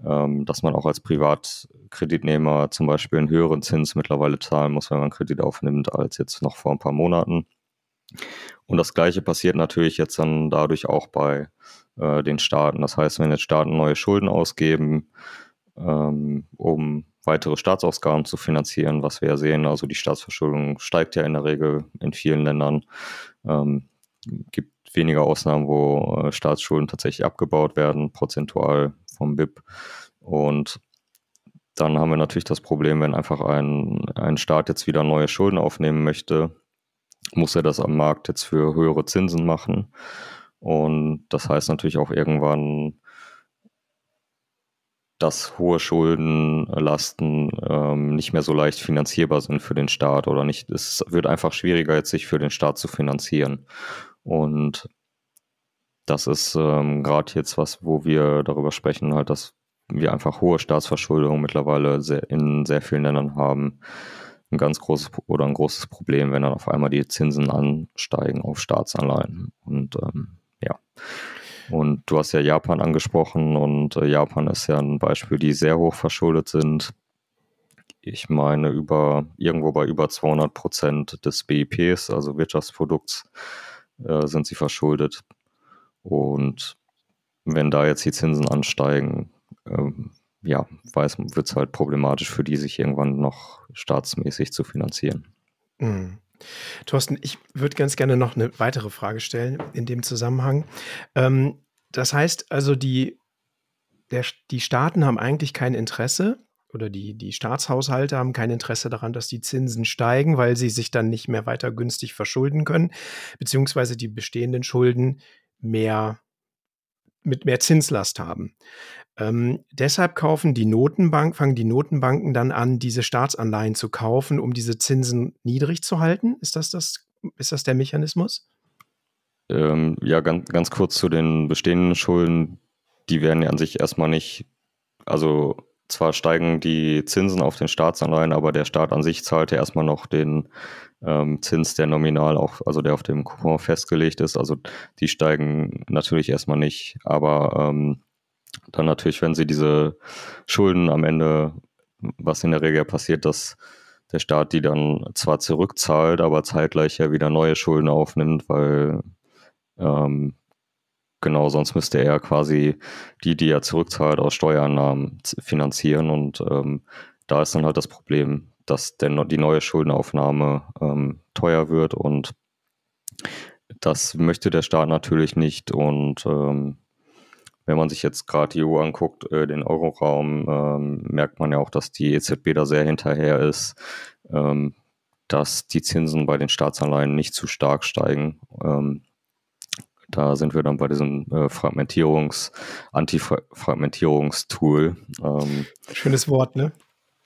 ähm, dass man auch als Privatkreditnehmer zum Beispiel einen höheren Zins mittlerweile zahlen muss, wenn man Kredit aufnimmt, als jetzt noch vor ein paar Monaten. Und das Gleiche passiert natürlich jetzt dann dadurch auch bei äh, den Staaten. Das heißt, wenn jetzt Staaten neue Schulden ausgeben, ähm, um weitere Staatsausgaben zu finanzieren, was wir ja sehen, also die Staatsverschuldung steigt ja in der Regel in vielen Ländern. Ähm, gibt weniger Ausnahmen, wo äh, Staatsschulden tatsächlich abgebaut werden, prozentual vom BIP. Und dann haben wir natürlich das Problem, wenn einfach ein, ein Staat jetzt wieder neue Schulden aufnehmen möchte, muss er das am Markt jetzt für höhere Zinsen machen. Und das heißt natürlich auch irgendwann, dass hohe Schuldenlasten ähm, nicht mehr so leicht finanzierbar sind für den Staat oder nicht. Es wird einfach schwieriger, jetzt sich für den Staat zu finanzieren. Und das ist ähm, gerade jetzt was, wo wir darüber sprechen, halt, dass wir einfach hohe Staatsverschuldung mittlerweile sehr, in sehr vielen Ländern haben. Ein ganz großes oder ein großes Problem, wenn dann auf einmal die Zinsen ansteigen auf Staatsanleihen. Und ähm, ja. Und du hast ja Japan angesprochen und äh, Japan ist ja ein Beispiel, die sehr hoch verschuldet sind. Ich meine, über irgendwo bei über 200 Prozent des BIPs, also Wirtschaftsprodukts, äh, sind sie verschuldet. Und wenn da jetzt die Zinsen ansteigen, ähm, ja, wird es halt problematisch für die, sich irgendwann noch staatsmäßig zu finanzieren. Mhm. Thorsten, ich würde ganz gerne noch eine weitere Frage stellen in dem Zusammenhang. Ähm, das heißt also, die, der, die Staaten haben eigentlich kein Interesse oder die, die Staatshaushalte haben kein Interesse daran, dass die Zinsen steigen, weil sie sich dann nicht mehr weiter günstig verschulden können, beziehungsweise die bestehenden Schulden mehr mit mehr Zinslast haben. Ähm, deshalb kaufen die Notenbank, fangen die Notenbanken dann an, diese Staatsanleihen zu kaufen, um diese Zinsen niedrig zu halten. Ist das, das, ist das der Mechanismus? Ähm, ja, ganz, ganz kurz zu den bestehenden Schulden. Die werden ja an sich erstmal nicht, also zwar steigen die Zinsen auf den Staatsanleihen, aber der Staat an sich zahlt ja erstmal noch den ähm, Zins, der nominal auch, also der auf dem Coupon festgelegt ist. Also die steigen natürlich erstmal nicht, aber ähm, dann natürlich, wenn sie diese Schulden am Ende, was in der Regel passiert, dass der Staat die dann zwar zurückzahlt, aber zeitgleich ja wieder neue Schulden aufnimmt, weil ähm, genau, sonst müsste er quasi die, die er zurückzahlt, aus Steuereinnahmen finanzieren. Und ähm, da ist dann halt das Problem, dass der, die neue Schuldenaufnahme ähm, teuer wird und das möchte der Staat natürlich nicht. Und ähm, wenn man sich jetzt gerade die EU anguckt, äh, den Euroraum, ähm, merkt man ja auch, dass die EZB da sehr hinterher ist, ähm, dass die Zinsen bei den Staatsanleihen nicht zu stark steigen. Ähm, da sind wir dann bei diesem äh, Fragmentierungs-, Antifragmentierungstool. Ähm, Schönes Wort, ne?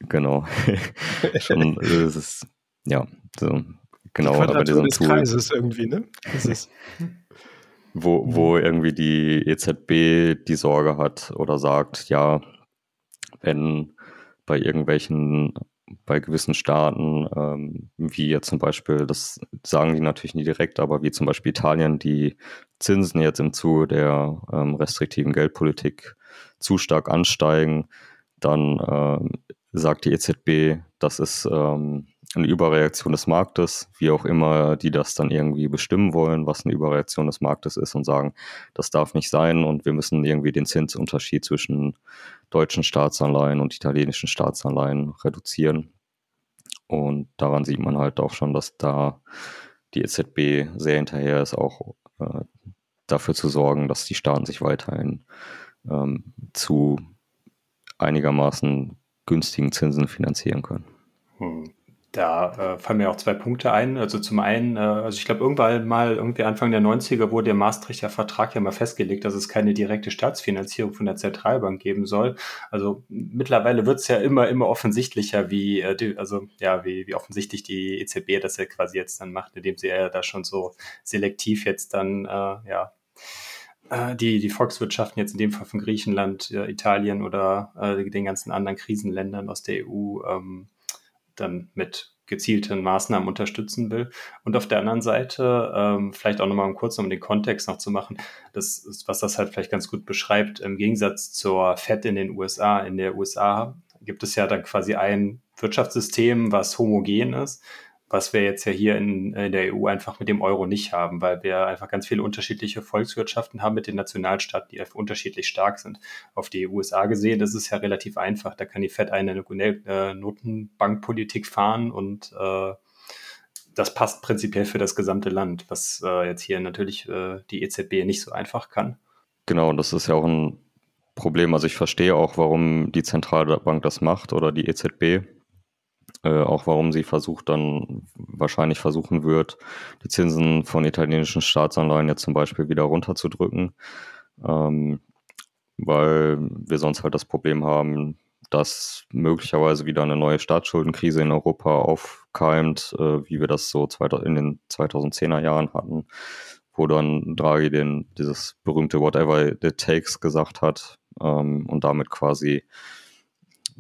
Genau. Schon äh, ist es, ja, so, genau. Die bei diesem des Tool. Kreises irgendwie, ne? Das ist wo, wo mhm. irgendwie die EZB die Sorge hat oder sagt, ja, wenn bei irgendwelchen, bei gewissen Staaten, ähm, wie jetzt zum Beispiel, das sagen die natürlich nie direkt, aber wie zum Beispiel Italien, die Zinsen jetzt im Zuge der ähm, restriktiven Geldpolitik zu stark ansteigen, dann ähm, sagt die EZB, das ist ähm, eine Überreaktion des Marktes, wie auch immer die das dann irgendwie bestimmen wollen, was eine Überreaktion des Marktes ist und sagen, das darf nicht sein und wir müssen irgendwie den Zinsunterschied zwischen deutschen Staatsanleihen und italienischen Staatsanleihen reduzieren. Und daran sieht man halt auch schon, dass da die EZB sehr hinterher ist, auch äh, dafür zu sorgen, dass die Staaten sich weiterhin ähm, zu einigermaßen günstigen Zinsen finanzieren können. Hm. Da äh, fallen mir auch zwei Punkte ein. Also zum einen, äh, also ich glaube, irgendwann mal, irgendwie Anfang der 90er wurde der Maastrichter Vertrag ja mal festgelegt, dass es keine direkte Staatsfinanzierung von der Zentralbank geben soll. Also mittlerweile wird es ja immer, immer offensichtlicher, wie, äh, die, also ja, wie, wie offensichtlich die EZB das ja quasi jetzt dann macht, indem sie ja da schon so selektiv jetzt dann, äh, ja, äh, die, die Volkswirtschaften jetzt in dem Fall von Griechenland, äh, Italien oder äh, den ganzen anderen Krisenländern aus der EU ähm, dann mit gezielten Maßnahmen unterstützen will. Und auf der anderen Seite, ähm, vielleicht auch nochmal kurz, um den Kontext noch zu machen, das ist, was das halt vielleicht ganz gut beschreibt, im Gegensatz zur FED in den USA. In der USA gibt es ja dann quasi ein Wirtschaftssystem, was homogen ist was wir jetzt ja hier in, in, der EU einfach mit dem Euro nicht haben, weil wir einfach ganz viele unterschiedliche Volkswirtschaften haben mit den Nationalstaaten, die unterschiedlich stark sind. Auf die USA gesehen, das ist ja relativ einfach. Da kann die FED eine äh, Notenbankpolitik fahren und äh, das passt prinzipiell für das gesamte Land, was äh, jetzt hier natürlich äh, die EZB nicht so einfach kann. Genau, das ist ja auch ein Problem. Also ich verstehe auch, warum die Zentralbank das macht oder die EZB äh, auch warum sie versucht dann wahrscheinlich versuchen wird, die Zinsen von italienischen Staatsanleihen jetzt zum Beispiel wieder runterzudrücken, ähm, weil wir sonst halt das Problem haben, dass möglicherweise wieder eine neue Staatsschuldenkrise in Europa aufkeimt, äh, wie wir das so in den 2010er Jahren hatten, wo dann Draghi den, dieses berühmte Whatever it takes gesagt hat ähm, und damit quasi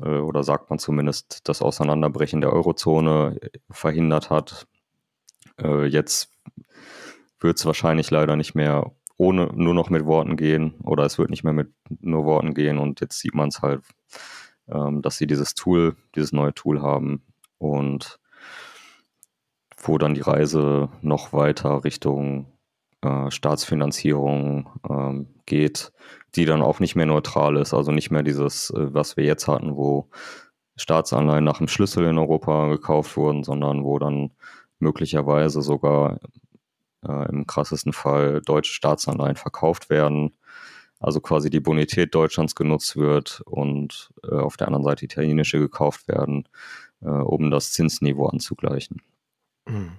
äh, oder sagt man zumindest das Auseinanderbrechen der Eurozone verhindert hat. Äh, jetzt wird es wahrscheinlich leider nicht mehr ohne nur noch mit Worten gehen oder es wird nicht mehr mit nur Worten gehen und jetzt sieht man es halt, ähm, dass sie dieses Tool, dieses neue Tool haben und wo dann die Reise noch weiter Richtung äh, Staatsfinanzierung ähm, geht, die dann auch nicht mehr neutral ist, also nicht mehr dieses, äh, was wir jetzt hatten, wo Staatsanleihen nach dem Schlüssel in Europa gekauft wurden, sondern wo dann möglicherweise sogar äh, im krassesten Fall deutsche Staatsanleihen verkauft werden, also quasi die Bonität Deutschlands genutzt wird und äh, auf der anderen Seite italienische gekauft werden, äh, um das Zinsniveau anzugleichen. Mhm.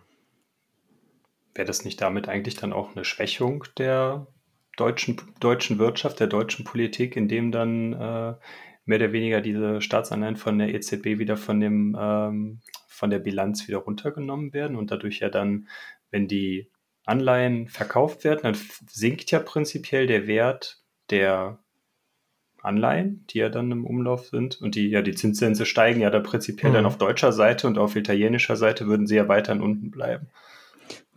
Wäre das nicht damit eigentlich dann auch eine Schwächung der deutschen, deutschen Wirtschaft, der deutschen Politik, indem dann äh, mehr oder weniger diese Staatsanleihen von der EZB wieder von dem ähm, von der Bilanz wieder runtergenommen werden und dadurch ja dann, wenn die Anleihen verkauft werden, dann sinkt ja prinzipiell der Wert der Anleihen, die ja dann im Umlauf sind und die ja die Zinssätze steigen ja da prinzipiell mhm. dann auf deutscher Seite und auf italienischer Seite würden sie ja weiterhin unten bleiben.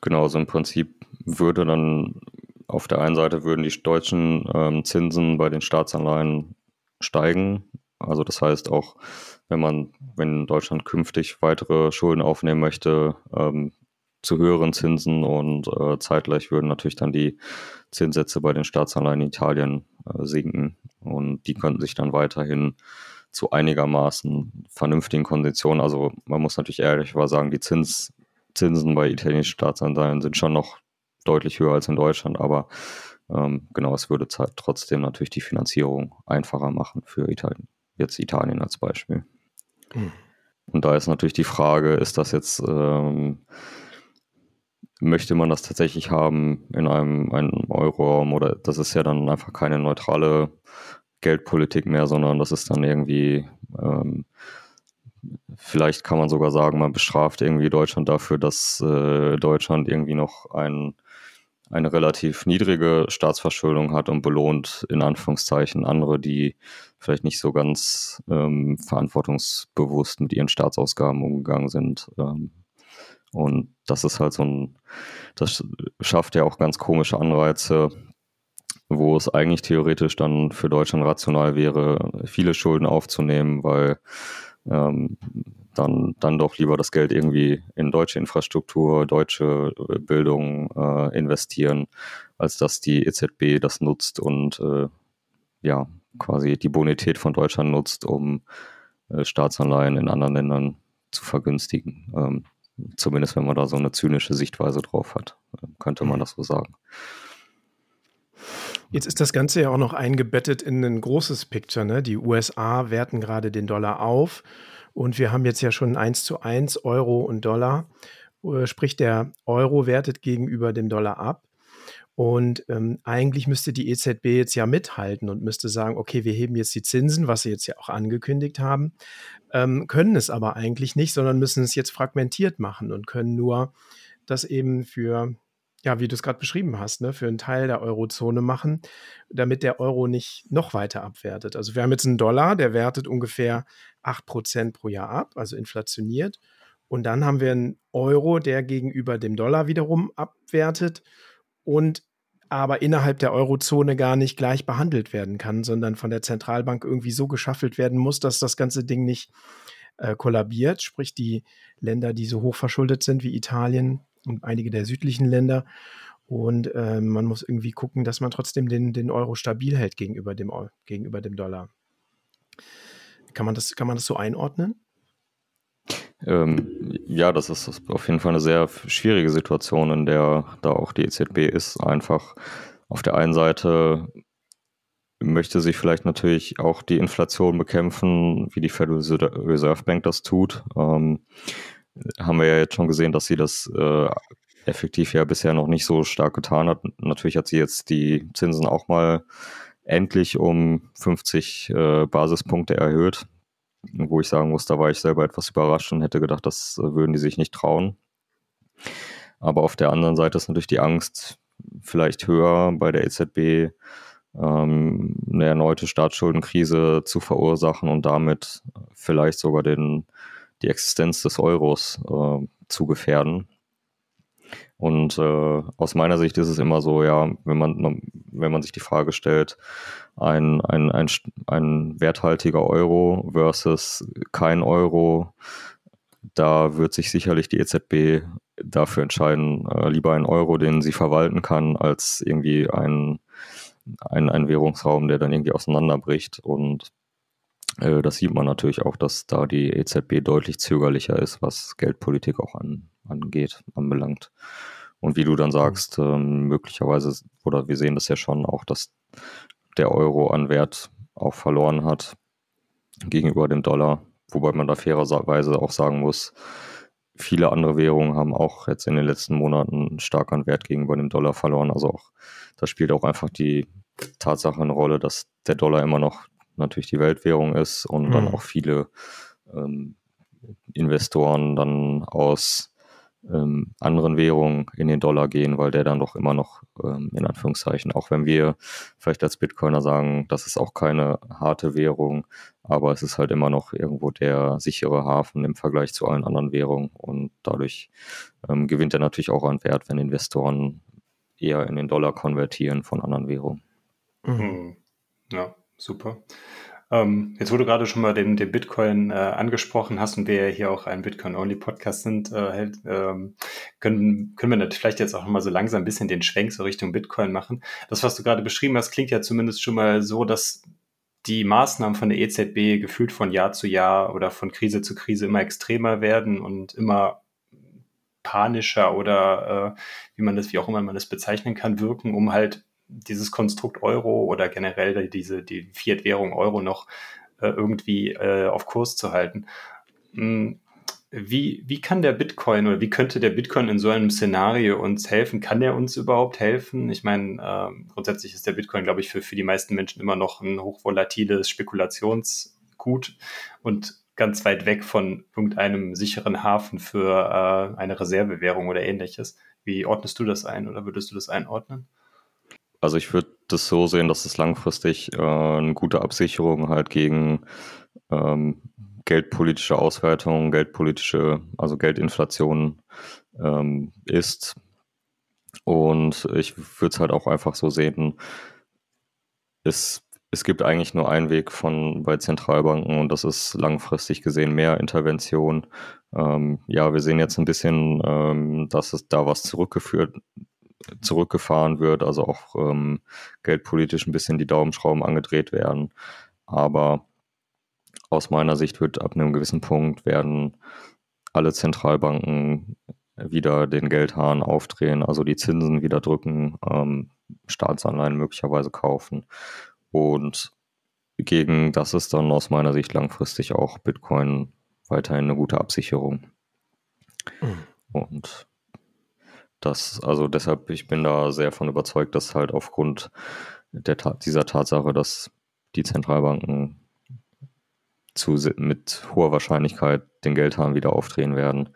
Genau, so im Prinzip würde dann auf der einen Seite würden die deutschen ähm, Zinsen bei den Staatsanleihen steigen. Also das heißt auch, wenn man, wenn Deutschland künftig weitere Schulden aufnehmen möchte, ähm, zu höheren Zinsen und äh, zeitgleich würden natürlich dann die Zinssätze bei den Staatsanleihen in Italien äh, sinken und die könnten sich dann weiterhin zu einigermaßen vernünftigen Konditionen, also man muss natürlich ehrlich sagen, die Zins, Zinsen bei italienischen Staatsanleihen sind schon noch deutlich höher als in Deutschland, aber ähm, genau, es würde trotzdem natürlich die Finanzierung einfacher machen für Italien. Jetzt Italien als Beispiel. Mhm. Und da ist natürlich die Frage, ist das jetzt, ähm, möchte man das tatsächlich haben in einem, einem Euroraum oder das ist ja dann einfach keine neutrale Geldpolitik mehr, sondern das ist dann irgendwie, ähm, vielleicht kann man sogar sagen, man bestraft irgendwie Deutschland dafür, dass äh, Deutschland irgendwie noch ein eine relativ niedrige Staatsverschuldung hat und belohnt in Anführungszeichen andere, die vielleicht nicht so ganz ähm, verantwortungsbewusst mit ihren Staatsausgaben umgegangen sind. Ähm, und das ist halt so ein, das schafft ja auch ganz komische Anreize, wo es eigentlich theoretisch dann für Deutschland rational wäre, viele Schulden aufzunehmen, weil ähm, dann, dann doch lieber das Geld irgendwie in deutsche Infrastruktur, deutsche äh, Bildung äh, investieren, als dass die EZB das nutzt und äh, ja, quasi die Bonität von Deutschland nutzt, um äh, Staatsanleihen in anderen Ländern zu vergünstigen. Ähm, zumindest wenn man da so eine zynische Sichtweise drauf hat, äh, könnte man mhm. das so sagen. Jetzt ist das Ganze ja auch noch eingebettet in ein großes Picture. Ne? Die USA werten gerade den Dollar auf und wir haben jetzt ja schon 1 zu 1 Euro und Dollar. Äh, sprich, der Euro wertet gegenüber dem Dollar ab. Und ähm, eigentlich müsste die EZB jetzt ja mithalten und müsste sagen, okay, wir heben jetzt die Zinsen, was sie jetzt ja auch angekündigt haben, ähm, können es aber eigentlich nicht, sondern müssen es jetzt fragmentiert machen und können nur das eben für ja, wie du es gerade beschrieben hast, ne, für einen Teil der Eurozone machen, damit der Euro nicht noch weiter abwertet. Also wir haben jetzt einen Dollar, der wertet ungefähr 8% pro Jahr ab, also inflationiert. Und dann haben wir einen Euro, der gegenüber dem Dollar wiederum abwertet und aber innerhalb der Eurozone gar nicht gleich behandelt werden kann, sondern von der Zentralbank irgendwie so geschaffelt werden muss, dass das ganze Ding nicht äh, kollabiert. Sprich, die Länder, die so hoch verschuldet sind wie Italien, und einige der südlichen Länder. Und äh, man muss irgendwie gucken, dass man trotzdem den, den Euro stabil hält gegenüber dem, gegenüber dem Dollar. Kann man das, kann man das so einordnen? Ähm, ja, das ist auf jeden Fall eine sehr schwierige Situation, in der da auch die EZB ist. Einfach auf der einen Seite möchte sich vielleicht natürlich auch die Inflation bekämpfen, wie die Federal Reserve Bank das tut. Ähm, haben wir ja jetzt schon gesehen, dass sie das äh, effektiv ja bisher noch nicht so stark getan hat. Natürlich hat sie jetzt die Zinsen auch mal endlich um 50 äh, Basispunkte erhöht, wo ich sagen muss, da war ich selber etwas überrascht und hätte gedacht, das äh, würden die sich nicht trauen. Aber auf der anderen Seite ist natürlich die Angst vielleicht höher bei der EZB, ähm, eine erneute Staatsschuldenkrise zu verursachen und damit vielleicht sogar den die Existenz des Euros äh, zu gefährden. Und äh, aus meiner Sicht ist es immer so, ja, wenn man, wenn man sich die Frage stellt, ein, ein, ein, ein werthaltiger Euro versus kein Euro, da wird sich sicherlich die EZB dafür entscheiden, äh, lieber einen Euro, den sie verwalten kann, als irgendwie ein, ein, ein Währungsraum, der dann irgendwie auseinanderbricht. Und äh, das sieht man natürlich auch, dass da die EZB deutlich zögerlicher ist, was Geldpolitik auch an, angeht, anbelangt. Und wie du dann sagst, ähm, möglicherweise, oder wir sehen das ja schon auch, dass der Euro an Wert auch verloren hat gegenüber dem Dollar. Wobei man da fairerweise auch sagen muss, viele andere Währungen haben auch jetzt in den letzten Monaten stark an Wert gegenüber dem Dollar verloren. Also auch, da spielt auch einfach die Tatsache eine Rolle, dass der Dollar immer noch natürlich die Weltwährung ist und mhm. dann auch viele ähm, Investoren dann aus ähm, anderen Währungen in den Dollar gehen, weil der dann doch immer noch, ähm, in Anführungszeichen, auch wenn wir vielleicht als Bitcoiner sagen, das ist auch keine harte Währung, aber es ist halt immer noch irgendwo der sichere Hafen im Vergleich zu allen anderen Währungen und dadurch ähm, gewinnt er natürlich auch an Wert, wenn Investoren eher in den Dollar konvertieren von anderen Währungen. Mhm. Ja, super. Ähm, jetzt, wo du gerade schon mal den, den Bitcoin äh, angesprochen hast und wir ja hier auch ein Bitcoin-Only-Podcast sind, äh, ähm, können, können wir vielleicht jetzt auch noch mal so langsam ein bisschen den Schwenk so Richtung Bitcoin machen. Das, was du gerade beschrieben hast, klingt ja zumindest schon mal so, dass die Maßnahmen von der EZB gefühlt von Jahr zu Jahr oder von Krise zu Krise immer extremer werden und immer panischer oder äh, wie man das, wie auch immer man das bezeichnen kann, wirken, um halt dieses Konstrukt Euro oder generell diese die Fiat-Währung Euro noch äh, irgendwie äh, auf Kurs zu halten. Hm, wie, wie kann der Bitcoin oder wie könnte der Bitcoin in so einem Szenario uns helfen? Kann der uns überhaupt helfen? Ich meine, äh, grundsätzlich ist der Bitcoin, glaube ich, für, für die meisten Menschen immer noch ein hochvolatiles Spekulationsgut und ganz weit weg von irgendeinem sicheren Hafen für äh, eine Reservewährung oder ähnliches. Wie ordnest du das ein oder würdest du das einordnen? Also ich würde das so sehen, dass es langfristig äh, eine gute Absicherung halt gegen ähm, geldpolitische Auswertungen, geldpolitische, also Geldinflation ähm, ist. Und ich würde es halt auch einfach so sehen, es, es gibt eigentlich nur einen Weg von bei Zentralbanken und das ist langfristig gesehen mehr Intervention. Ähm, ja, wir sehen jetzt ein bisschen, ähm, dass es da was zurückgeführt zurückgefahren wird, also auch ähm, geldpolitisch ein bisschen die Daumenschrauben angedreht werden. Aber aus meiner Sicht wird ab einem gewissen Punkt werden alle Zentralbanken wieder den Geldhahn aufdrehen, also die Zinsen wieder drücken, ähm, Staatsanleihen möglicherweise kaufen. Und gegen das ist dann aus meiner Sicht langfristig auch Bitcoin weiterhin eine gute Absicherung. Mhm. Und das, also deshalb, ich bin da sehr von überzeugt, dass halt aufgrund der, dieser Tatsache, dass die Zentralbanken zu, mit hoher Wahrscheinlichkeit den Geldhahn wieder aufdrehen werden,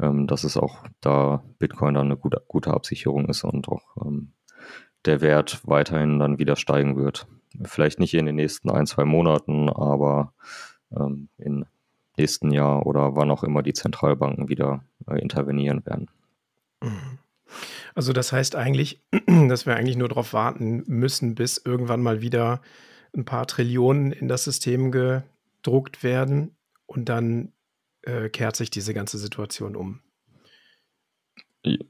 ähm, dass es auch da Bitcoin dann eine gute, gute Absicherung ist und auch ähm, der Wert weiterhin dann wieder steigen wird. Vielleicht nicht in den nächsten ein, zwei Monaten, aber ähm, im nächsten Jahr oder wann auch immer die Zentralbanken wieder äh, intervenieren werden. Mhm. Also das heißt eigentlich, dass wir eigentlich nur darauf warten müssen, bis irgendwann mal wieder ein paar Trillionen in das System gedruckt werden und dann äh, kehrt sich diese ganze Situation um.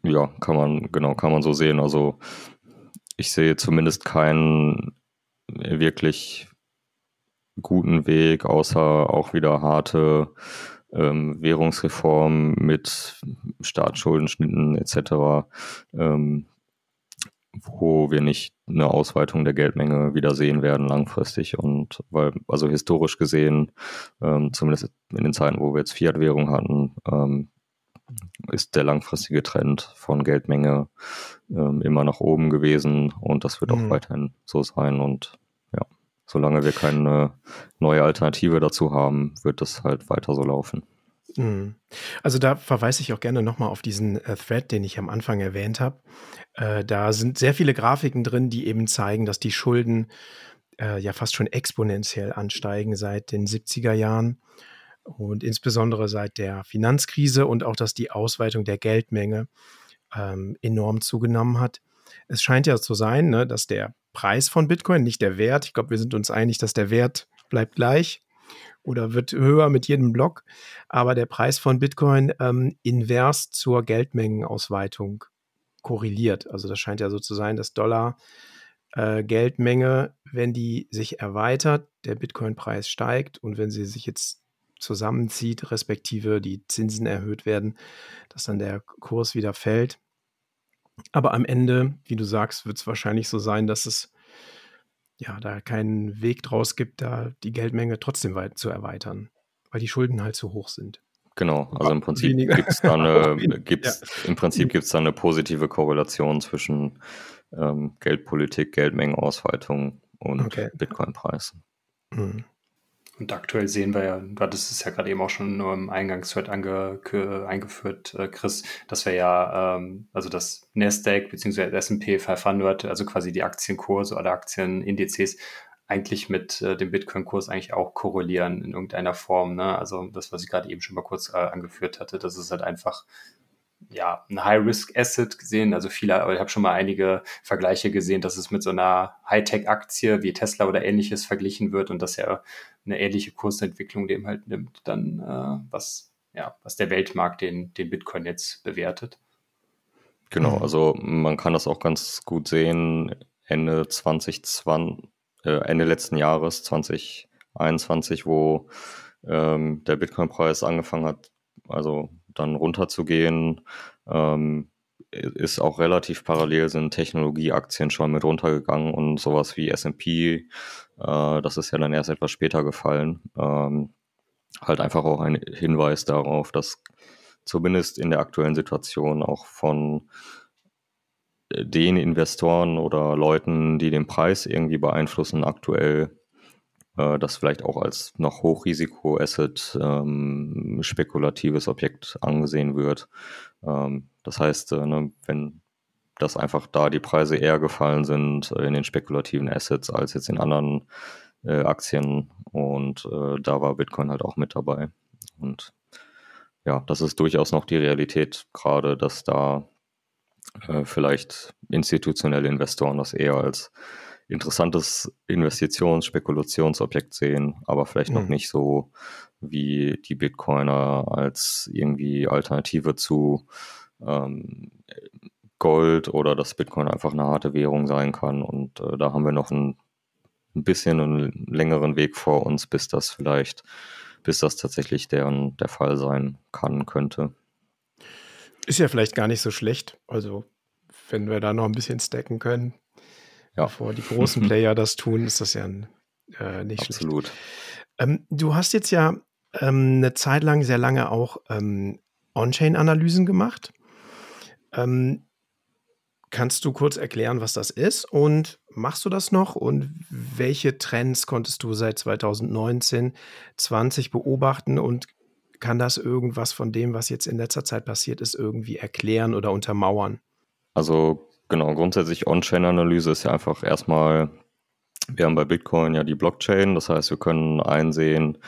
Ja, kann man, genau, kann man so sehen. Also ich sehe zumindest keinen wirklich guten Weg, außer auch wieder harte ähm, Währungsreform mit Staatsschuldenschnitten etc., ähm, wo wir nicht eine Ausweitung der Geldmenge wieder sehen werden langfristig. Und weil, also historisch gesehen, ähm, zumindest in den Zeiten, wo wir jetzt Fiat-Währung hatten, ähm, ist der langfristige Trend von Geldmenge ähm, immer nach oben gewesen und das wird mhm. auch weiterhin so sein. Und solange wir keine neue Alternative dazu haben, wird das halt weiter so laufen. Mhm. Also da verweise ich auch gerne nochmal auf diesen äh, Thread, den ich am Anfang erwähnt habe. Äh, da sind sehr viele Grafiken drin, die eben zeigen, dass die Schulden äh, ja fast schon exponentiell ansteigen seit den 70er Jahren und insbesondere seit der Finanzkrise und auch, dass die Ausweitung der Geldmenge ähm, enorm zugenommen hat. Es scheint ja zu sein, ne, dass der Preis von Bitcoin, nicht der Wert. Ich glaube, wir sind uns einig, dass der Wert bleibt gleich oder wird höher mit jedem Block. Aber der Preis von Bitcoin ähm, invers zur Geldmengenausweitung korreliert. Also das scheint ja so zu sein, dass Dollar äh, Geldmenge, wenn die sich erweitert, der Bitcoin-Preis steigt und wenn sie sich jetzt zusammenzieht, respektive die Zinsen erhöht werden, dass dann der Kurs wieder fällt. Aber am Ende, wie du sagst, wird es wahrscheinlich so sein, dass es ja da keinen Weg draus gibt, da die Geldmenge trotzdem weit zu erweitern, weil die Schulden halt zu hoch sind. Genau, also im Prinzip gibt es da eine, gibt's, ja. im Prinzip gibt's da eine positive Korrelation zwischen ähm, Geldpolitik, Geldmengenausweitung und okay. Bitcoin-Preis. Mhm. Und aktuell sehen wir ja, du hattest es ja gerade eben auch schon im Eingangsthread ange, eingeführt, äh, Chris, dass wir ja, ähm, also das Nasdaq bzw. S&P 500, also quasi die Aktienkurse oder Aktienindizes eigentlich mit äh, dem Bitcoin-Kurs eigentlich auch korrelieren in irgendeiner Form. Ne? Also das, was ich gerade eben schon mal kurz äh, angeführt hatte, das ist halt einfach ja, ein High-Risk-Asset gesehen. Also viele, aber ich habe schon mal einige Vergleiche gesehen, dass es mit so einer Hightech-Aktie wie Tesla oder ähnliches verglichen wird und dass er eine ähnliche Kursentwicklung dem halt nimmt, dann äh, was, ja, was der Weltmarkt den, den Bitcoin jetzt bewertet. Genau, also man kann das auch ganz gut sehen. Ende 2020, äh, Ende letzten Jahres, 2021, wo ähm, der Bitcoin-Preis angefangen hat, also dann runterzugehen, ähm, ist auch relativ parallel sind Technologieaktien schon mit runtergegangen und sowas wie S&P, äh, das ist ja dann erst etwas später gefallen. Ähm, halt einfach auch ein Hinweis darauf, dass zumindest in der aktuellen Situation auch von den Investoren oder Leuten, die den Preis irgendwie beeinflussen, aktuell äh, das vielleicht auch als noch Hochrisiko-Asset ähm, spekulatives Objekt angesehen wird. Ähm, das heißt, äh, ne, wenn dass einfach da die Preise eher gefallen sind äh, in den spekulativen Assets als jetzt in anderen äh, Aktien und äh, da war Bitcoin halt auch mit dabei. Und ja, das ist durchaus noch die Realität gerade, dass da äh, vielleicht institutionelle Investoren das eher als interessantes Investitions-, Spekulationsobjekt sehen, aber vielleicht mhm. noch nicht so wie die Bitcoiner als irgendwie Alternative zu ähm, Gold oder dass Bitcoin einfach eine harte Währung sein kann. Und äh, da haben wir noch ein, ein bisschen einen längeren Weg vor uns, bis das vielleicht, bis das tatsächlich deren der Fall sein kann, könnte. Ist ja vielleicht gar nicht so schlecht. Also, wenn wir da noch ein bisschen stacken können, ja. bevor die großen Player das tun, ist das ja äh, nicht Absolut. schlecht. Ähm, du hast jetzt ja ähm, eine Zeit lang, sehr lange auch ähm, On-Chain-Analysen gemacht. Ähm, kannst du kurz erklären, was das ist und machst du das noch und welche Trends konntest du seit 2019, 20 beobachten und kann das irgendwas von dem, was jetzt in letzter Zeit passiert ist, irgendwie erklären oder untermauern? Also genau, grundsätzlich On-Chain-Analyse ist ja einfach erstmal, wir haben bei Bitcoin ja die Blockchain, das heißt, wir können einsehen,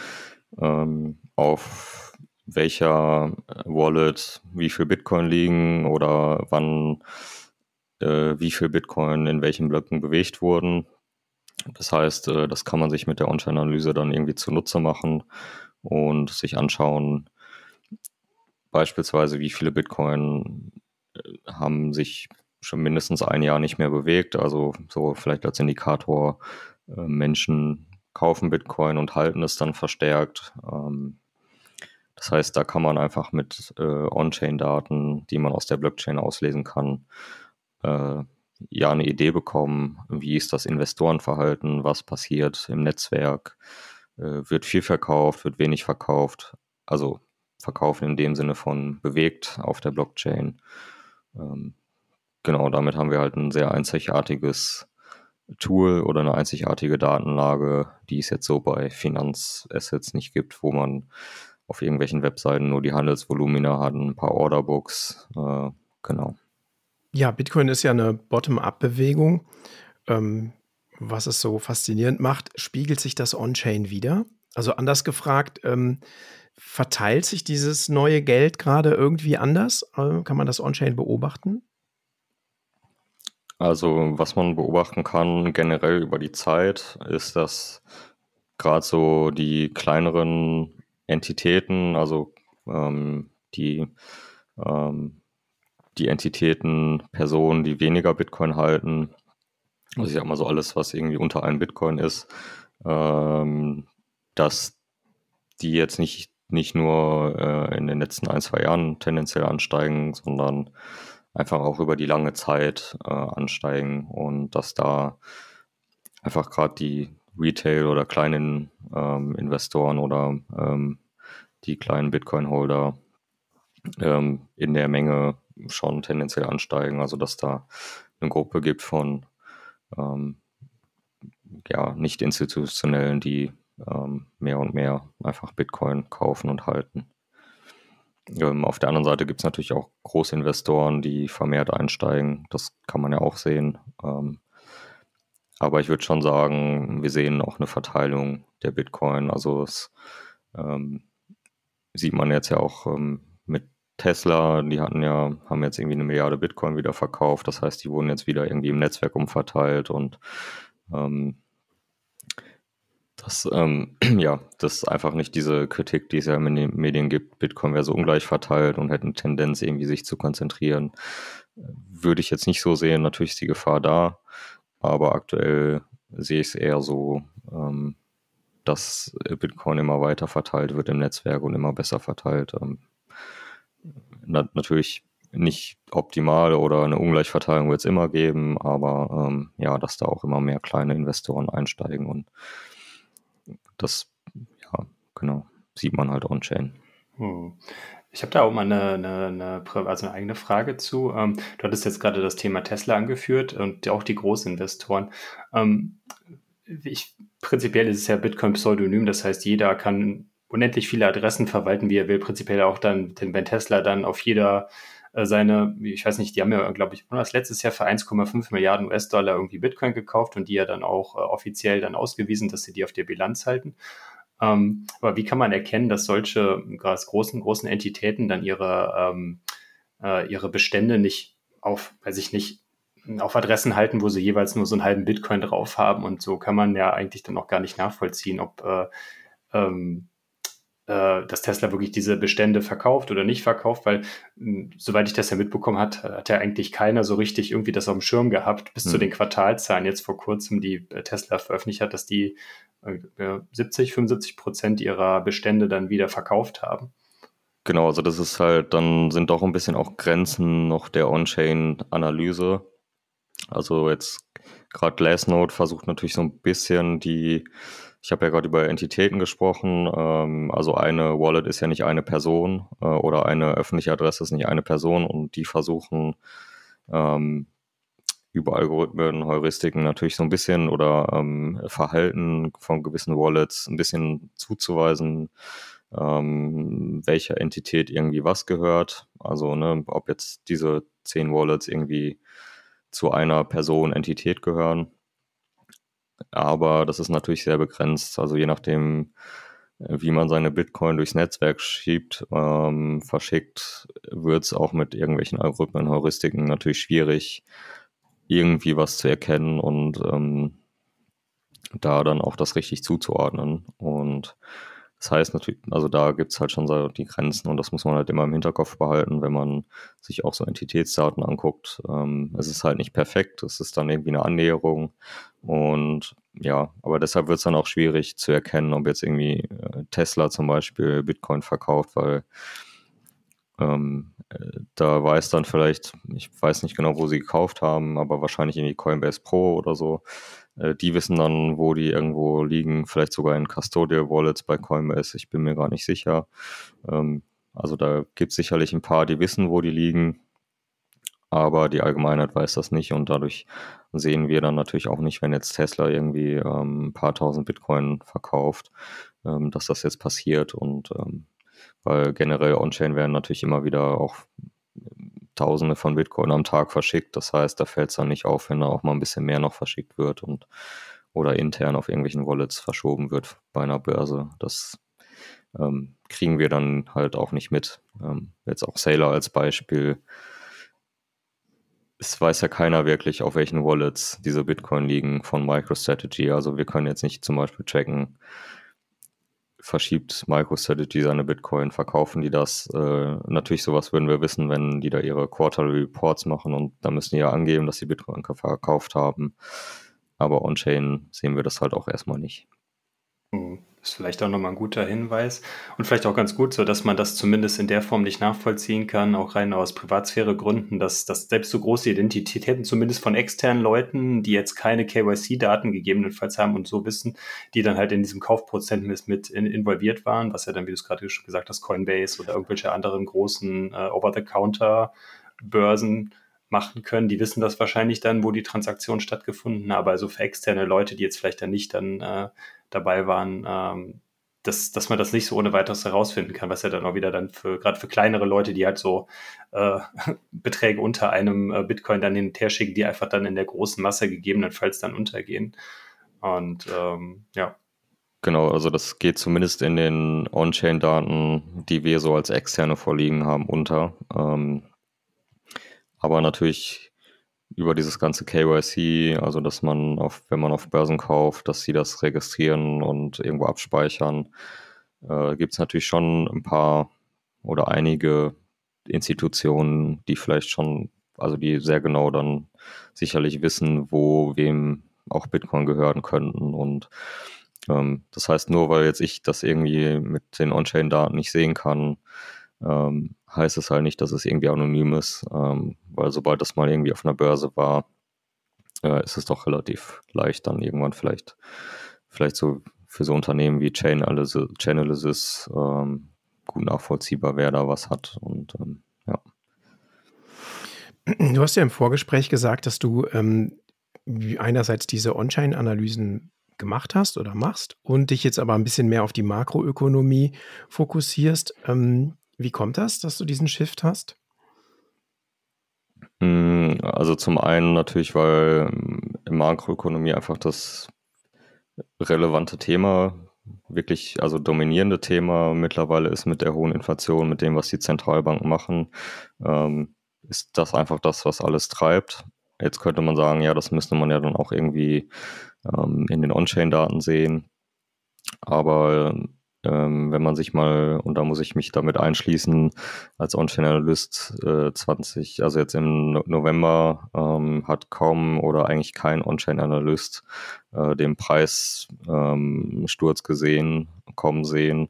ähm, auf welcher Wallet wie viel Bitcoin liegen oder wann äh, wie viel Bitcoin in welchen Blöcken bewegt wurden. Das heißt, äh, das kann man sich mit der On-Chain-Analyse dann irgendwie zunutze machen und sich anschauen, beispielsweise wie viele Bitcoin äh, haben sich schon mindestens ein Jahr nicht mehr bewegt. Also so vielleicht als Indikator, äh, Menschen kaufen Bitcoin und halten es dann verstärkt. Ähm, das heißt, da kann man einfach mit äh, On-Chain-Daten, die man aus der Blockchain auslesen kann, äh, ja eine Idee bekommen, wie ist das Investorenverhalten, was passiert im Netzwerk, äh, wird viel verkauft, wird wenig verkauft, also verkaufen in dem Sinne von bewegt auf der Blockchain. Genau, damit haben wir halt ein sehr einzigartiges Tool oder eine einzigartige Datenlage, die es jetzt so bei Finanzassets nicht gibt, wo man auf irgendwelchen Webseiten nur die Handelsvolumina hat, ein paar Orderbooks, äh, genau. Ja, Bitcoin ist ja eine Bottom-up-Bewegung. Ähm, was es so faszinierend macht, spiegelt sich das On-Chain wieder? Also anders gefragt, ähm, verteilt sich dieses neue Geld gerade irgendwie anders? Äh, kann man das On-Chain beobachten? Also, was man beobachten kann generell über die Zeit, ist, dass gerade so die kleineren Entitäten, also ähm, die ähm, die Entitäten, Personen, die weniger Bitcoin halten, also ich sag mal so alles, was irgendwie unter einem Bitcoin ist, ähm, dass die jetzt nicht, nicht nur äh, in den letzten ein, zwei Jahren tendenziell ansteigen, sondern einfach auch über die lange Zeit äh, ansteigen und dass da einfach gerade die Retail oder kleinen ähm, Investoren oder ähm, die kleinen Bitcoin-Holder ähm, in der Menge schon tendenziell ansteigen. Also dass da eine Gruppe gibt von ähm, ja, nicht institutionellen, die ähm, mehr und mehr einfach Bitcoin kaufen und halten. Ähm, auf der anderen Seite gibt es natürlich auch Großinvestoren, die vermehrt einsteigen. Das kann man ja auch sehen. Ähm, aber ich würde schon sagen, wir sehen auch eine Verteilung der Bitcoin. Also es ähm, sieht man jetzt ja auch ähm, mit Tesla, die hatten ja, haben jetzt irgendwie eine Milliarde Bitcoin wieder verkauft. Das heißt, die wurden jetzt wieder irgendwie im Netzwerk umverteilt und ähm, das, ähm, ja, das einfach nicht diese Kritik, die es ja in den Medien gibt. Bitcoin wäre so ungleich verteilt und hätte eine Tendenz, irgendwie sich zu konzentrieren. Würde ich jetzt nicht so sehen. Natürlich ist die Gefahr da, aber aktuell sehe ich es eher so, ähm, dass Bitcoin immer weiter verteilt wird im Netzwerk und immer besser verteilt. Ähm, na, natürlich nicht optimal oder eine Ungleichverteilung wird es immer geben, aber ähm, ja, dass da auch immer mehr kleine Investoren einsteigen und das, ja, genau, sieht man halt on-chain. Hm. Ich habe da auch mal eine, eine, eine, also eine eigene Frage zu. Ähm, du hattest jetzt gerade das Thema Tesla angeführt und auch die Großinvestoren. Ähm, ich, prinzipiell ist es ja Bitcoin pseudonym, das heißt, jeder kann unendlich viele Adressen verwalten, wie er will. Prinzipiell auch dann, wenn Tesla dann auf jeder seine, ich weiß nicht, die haben ja, glaube ich, letztes Jahr für 1,5 Milliarden US-Dollar irgendwie Bitcoin gekauft und die ja dann auch äh, offiziell dann ausgewiesen, dass sie die auf der Bilanz halten. Ähm, aber wie kann man erkennen, dass solche großen, großen Entitäten dann ihre, ähm, äh, ihre Bestände nicht auf, weiß ich nicht, auf Adressen halten, wo sie jeweils nur so einen halben Bitcoin drauf haben und so kann man ja eigentlich dann auch gar nicht nachvollziehen, ob äh, ähm, äh, dass Tesla wirklich diese Bestände verkauft oder nicht verkauft, weil hm, soweit ich das ja mitbekommen hat, hat ja eigentlich keiner so richtig irgendwie das auf dem Schirm gehabt, bis hm. zu den Quartalzahlen jetzt vor kurzem, die äh, Tesla veröffentlicht hat, dass die 70, äh, 75 Prozent ihrer Bestände dann wieder verkauft haben. Genau, also das ist halt, dann sind doch ein bisschen auch Grenzen noch der On-Chain-Analyse. Also jetzt gerade Glassnode versucht natürlich so ein bisschen die ich habe ja gerade über Entitäten gesprochen. Ähm, also eine Wallet ist ja nicht eine Person äh, oder eine öffentliche Adresse ist nicht eine Person und die versuchen ähm, über Algorithmen, Heuristiken natürlich so ein bisschen oder ähm, Verhalten von gewissen Wallets ein bisschen zuzuweisen, ähm, welcher Entität irgendwie was gehört. Also ne, ob jetzt diese zehn Wallets irgendwie zu einer Person, Entität gehören aber das ist natürlich sehr begrenzt. Also je nachdem, äh, wie man seine Bitcoin durchs Netzwerk schiebt, ähm, verschickt, wird es auch mit irgendwelchen Algorithmen, Heuristiken natürlich schwierig, irgendwie was zu erkennen und ähm, da dann auch das richtig zuzuordnen. Und das heißt natürlich, also da gibt es halt schon so die Grenzen und das muss man halt immer im Hinterkopf behalten, wenn man sich auch so Entitätsdaten anguckt. Ähm, es ist halt nicht perfekt, es ist dann irgendwie eine Annäherung und ja, aber deshalb wird es dann auch schwierig zu erkennen, ob jetzt irgendwie äh, Tesla zum Beispiel Bitcoin verkauft, weil ähm, äh, da weiß dann vielleicht, ich weiß nicht genau, wo sie gekauft haben, aber wahrscheinlich irgendwie Coinbase Pro oder so, die wissen dann, wo die irgendwo liegen, vielleicht sogar in Custodial Wallets bei Coinbase, ich bin mir gar nicht sicher. Ähm, also da gibt es sicherlich ein paar, die wissen, wo die liegen, aber die Allgemeinheit weiß das nicht. Und dadurch sehen wir dann natürlich auch nicht, wenn jetzt Tesla irgendwie ähm, ein paar tausend Bitcoin verkauft, ähm, dass das jetzt passiert. Und weil generell On-Chain werden natürlich immer wieder auch Tausende von Bitcoin am Tag verschickt. Das heißt, da fällt es dann nicht auf, wenn da auch mal ein bisschen mehr noch verschickt wird und oder intern auf irgendwelchen Wallets verschoben wird bei einer Börse. Das ähm, kriegen wir dann halt auch nicht mit. Ähm, jetzt auch Sailor als Beispiel. Es weiß ja keiner wirklich, auf welchen Wallets diese Bitcoin liegen von MicroStrategy. Also wir können jetzt nicht zum Beispiel checken, verschiebt MicroStrategy seine Bitcoin, verkaufen die das. Äh, natürlich sowas würden wir wissen, wenn die da ihre Quarterly Reports machen und da müssen die ja angeben, dass sie Bitcoin verkauft haben. Aber on-chain sehen wir das halt auch erstmal nicht. Hm. Ist vielleicht auch nochmal ein guter Hinweis. Und vielleicht auch ganz gut so, dass man das zumindest in der Form nicht nachvollziehen kann, auch rein aus Privatsphäre-Gründen, dass, dass selbst so große Identitäten, zumindest von externen Leuten, die jetzt keine KYC-Daten gegebenenfalls haben und so wissen, die dann halt in diesem Kaufprozent mit, mit in, involviert waren, was ja dann, wie du es gerade schon gesagt hast, Coinbase oder irgendwelche anderen großen äh, Over-the-Counter-Börsen machen können. Die wissen das wahrscheinlich dann, wo die Transaktion stattgefunden hat, aber also für externe Leute, die jetzt vielleicht dann nicht dann äh, dabei waren, ähm, dass, dass man das nicht so ohne weiteres herausfinden kann, was ja dann auch wieder dann für, gerade für kleinere Leute, die halt so äh, Beträge unter einem äh, Bitcoin dann hin und her schicken, die einfach dann in der großen Masse gegebenenfalls dann untergehen. Und ähm, ja. Genau, also das geht zumindest in den On-Chain-Daten, die wir so als externe vorliegen haben, unter. Ähm, aber natürlich über dieses ganze KYC, also dass man auf, wenn man auf Börsen kauft, dass sie das registrieren und irgendwo abspeichern, äh, gibt es natürlich schon ein paar oder einige Institutionen, die vielleicht schon, also die sehr genau dann sicherlich wissen, wo wem auch Bitcoin gehören könnten. Und ähm, das heißt, nur weil jetzt ich das irgendwie mit den On-Chain-Daten nicht sehen kann, ähm, heißt es halt nicht, dass es irgendwie anonym ist, ähm, weil sobald das mal irgendwie auf einer Börse war, äh, ist es doch relativ leicht dann irgendwann vielleicht, vielleicht so für so Unternehmen wie Chainalysis, Chainalysis ähm, gut nachvollziehbar, wer da was hat und ähm, ja. Du hast ja im Vorgespräch gesagt, dass du ähm, einerseits diese On-Chain-Analysen gemacht hast oder machst und dich jetzt aber ein bisschen mehr auf die Makroökonomie fokussierst. Ähm, wie kommt das, dass du diesen Shift hast? Hm, also zum einen natürlich, weil ähm, in Makroökonomie einfach das relevante Thema, wirklich, also dominierende Thema mittlerweile ist mit der hohen Inflation, mit dem, was die Zentralbanken machen, ähm, ist das einfach das, was alles treibt. Jetzt könnte man sagen, ja, das müsste man ja dann auch irgendwie ähm, in den On-Chain-Daten sehen. Aber ähm, wenn man sich mal, und da muss ich mich damit einschließen, als On-Chain-Analyst äh, 20, also jetzt im no November, ähm, hat kaum oder eigentlich kein On-Chain-Analyst äh, den Preissturz ähm, gesehen, kommen sehen,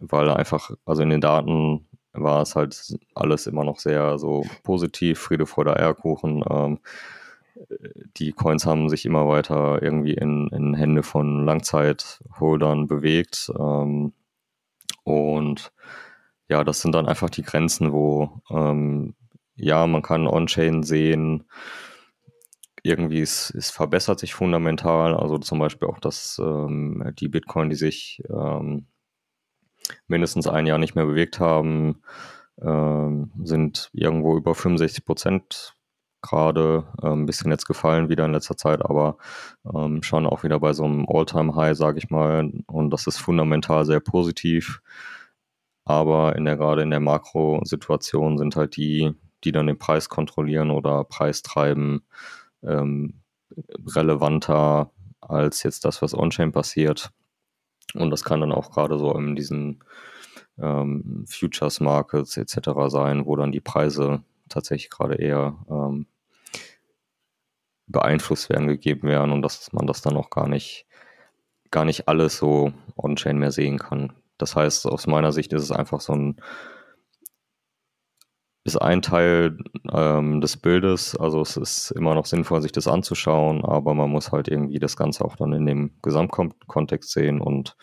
weil einfach, also in den Daten war es halt alles immer noch sehr so positiv, Friede vor der Eierkuchen. Die Coins haben sich immer weiter irgendwie in, in Hände von Langzeitholdern bewegt. Ähm, und ja, das sind dann einfach die Grenzen, wo ähm, ja, man kann On-Chain sehen, irgendwie es, es verbessert sich fundamental. Also zum Beispiel auch, dass ähm, die Bitcoin, die sich ähm, mindestens ein Jahr nicht mehr bewegt haben, ähm, sind irgendwo über 65 Prozent gerade äh, ein bisschen jetzt gefallen wieder in letzter Zeit, aber ähm, schon auch wieder bei so einem All-Time-High, sage ich mal. Und das ist fundamental sehr positiv. Aber in der gerade in der Makrosituation sind halt die, die dann den Preis kontrollieren oder Preis treiben, ähm, relevanter als jetzt das, was on-chain passiert. Und das kann dann auch gerade so in diesen ähm, Futures Markets etc. sein, wo dann die Preise tatsächlich gerade eher ähm, beeinflusst werden, gegeben werden und dass man das dann auch gar nicht, gar nicht alles so on-chain mehr sehen kann. Das heißt, aus meiner Sicht ist es einfach so ein, ist ein Teil ähm, des Bildes, also es ist immer noch sinnvoll, sich das anzuschauen, aber man muss halt irgendwie das Ganze auch dann in dem Gesamtkontext sehen und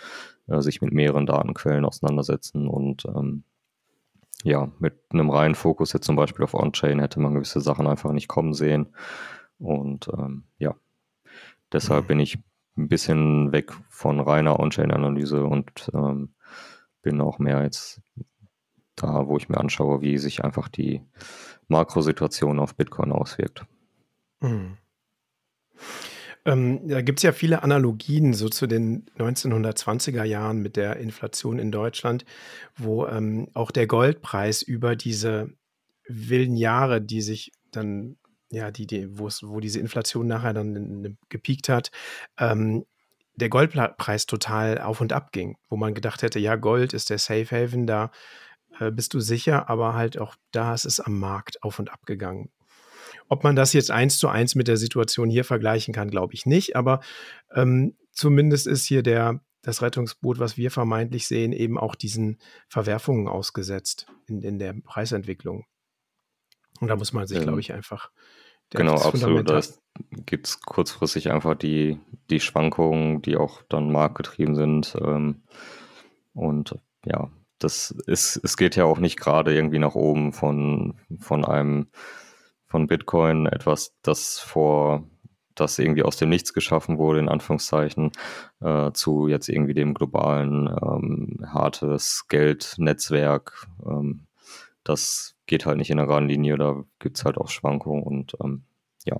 äh, sich mit mehreren Datenquellen auseinandersetzen und ähm, ja, mit einem reinen Fokus jetzt zum Beispiel auf On-Chain hätte man gewisse Sachen einfach nicht kommen sehen. Und ähm, ja, deshalb mhm. bin ich ein bisschen weg von reiner On-Chain-Analyse und ähm, bin auch mehr jetzt da, wo ich mir anschaue, wie sich einfach die Makrosituation auf Bitcoin auswirkt. Mhm. Ähm, da gibt es ja viele Analogien so zu den 1920er Jahren mit der Inflation in Deutschland, wo ähm, auch der Goldpreis über diese wilden Jahre, die sich dann ja, die, die, wo diese Inflation nachher dann gepiekt hat, ähm, der Goldpreis total auf und ab ging, wo man gedacht hätte, ja, Gold ist der Safe Haven, da äh, bist du sicher, aber halt auch da ist es am Markt auf und ab gegangen. Ob man das jetzt eins zu eins mit der Situation hier vergleichen kann, glaube ich nicht, aber ähm, zumindest ist hier der, das Rettungsboot, was wir vermeintlich sehen, eben auch diesen Verwerfungen ausgesetzt in, in der Preisentwicklung. Und da muss man sich, ähm, glaube ich, einfach. Genau, absolut. Da gibt es kurzfristig einfach die, die Schwankungen, die auch dann marktgetrieben sind. Ähm, und ja, das ist, es geht ja auch nicht gerade irgendwie nach oben von, von einem, von Bitcoin, etwas, das vor, das irgendwie aus dem Nichts geschaffen wurde, in Anführungszeichen, äh, zu jetzt irgendwie dem globalen ähm, hartes Geldnetzwerk. Ähm, das geht halt nicht in einer geraden Linie, da gibt es halt auch Schwankungen und ähm, ja.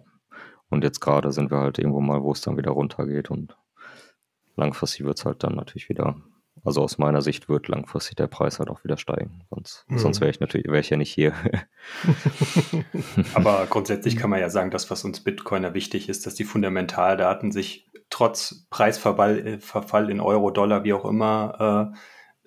Und jetzt gerade sind wir halt irgendwo mal, wo es dann wieder runtergeht und langfristig wird es halt dann natürlich wieder also aus meiner Sicht wird langfristig der Preis halt auch wieder steigen. Sonst, mhm. sonst wäre ich natürlich wäre ich ja nicht hier. Aber grundsätzlich kann man ja sagen, dass was uns Bitcoiner wichtig ist, dass die Fundamentaldaten sich trotz Preisverfall äh, in Euro, Dollar, wie auch immer, äh,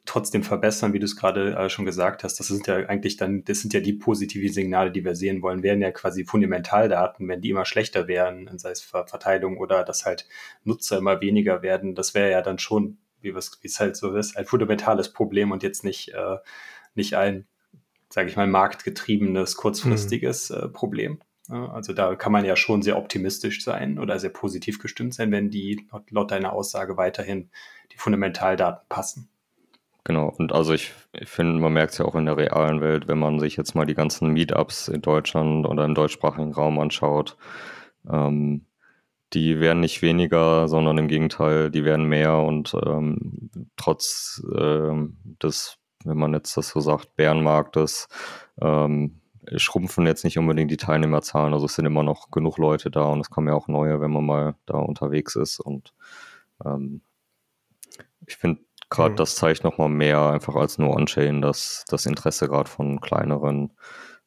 trotzdem verbessern, wie du es gerade äh, schon gesagt hast. Das sind ja eigentlich dann, das sind ja die positiven Signale, die wir sehen wollen, wären ja quasi Fundamentaldaten, wenn die immer schlechter wären, sei es Verteilung oder dass halt Nutzer immer weniger werden, das wäre ja dann schon wie es halt so ist, ein fundamentales Problem und jetzt nicht, äh, nicht ein, sage ich mal, marktgetriebenes, kurzfristiges mhm. äh, Problem. Also da kann man ja schon sehr optimistisch sein oder sehr positiv gestimmt sein, wenn die laut deiner Aussage weiterhin die Fundamentaldaten passen. Genau, und also ich, finde, man merkt es ja auch in der realen Welt, wenn man sich jetzt mal die ganzen Meetups in Deutschland oder im deutschsprachigen Raum anschaut. Ähm, die werden nicht weniger, sondern im Gegenteil, die werden mehr und ähm, trotz ähm, des, wenn man jetzt das so sagt, Bärenmarktes, ähm, schrumpfen jetzt nicht unbedingt die Teilnehmerzahlen. Also es sind immer noch genug Leute da und es kommen ja auch neue, wenn man mal da unterwegs ist. Und ähm, ich finde gerade, mhm. das zeigt nochmal mehr einfach als nur On-Chain, dass das Interesse gerade von kleineren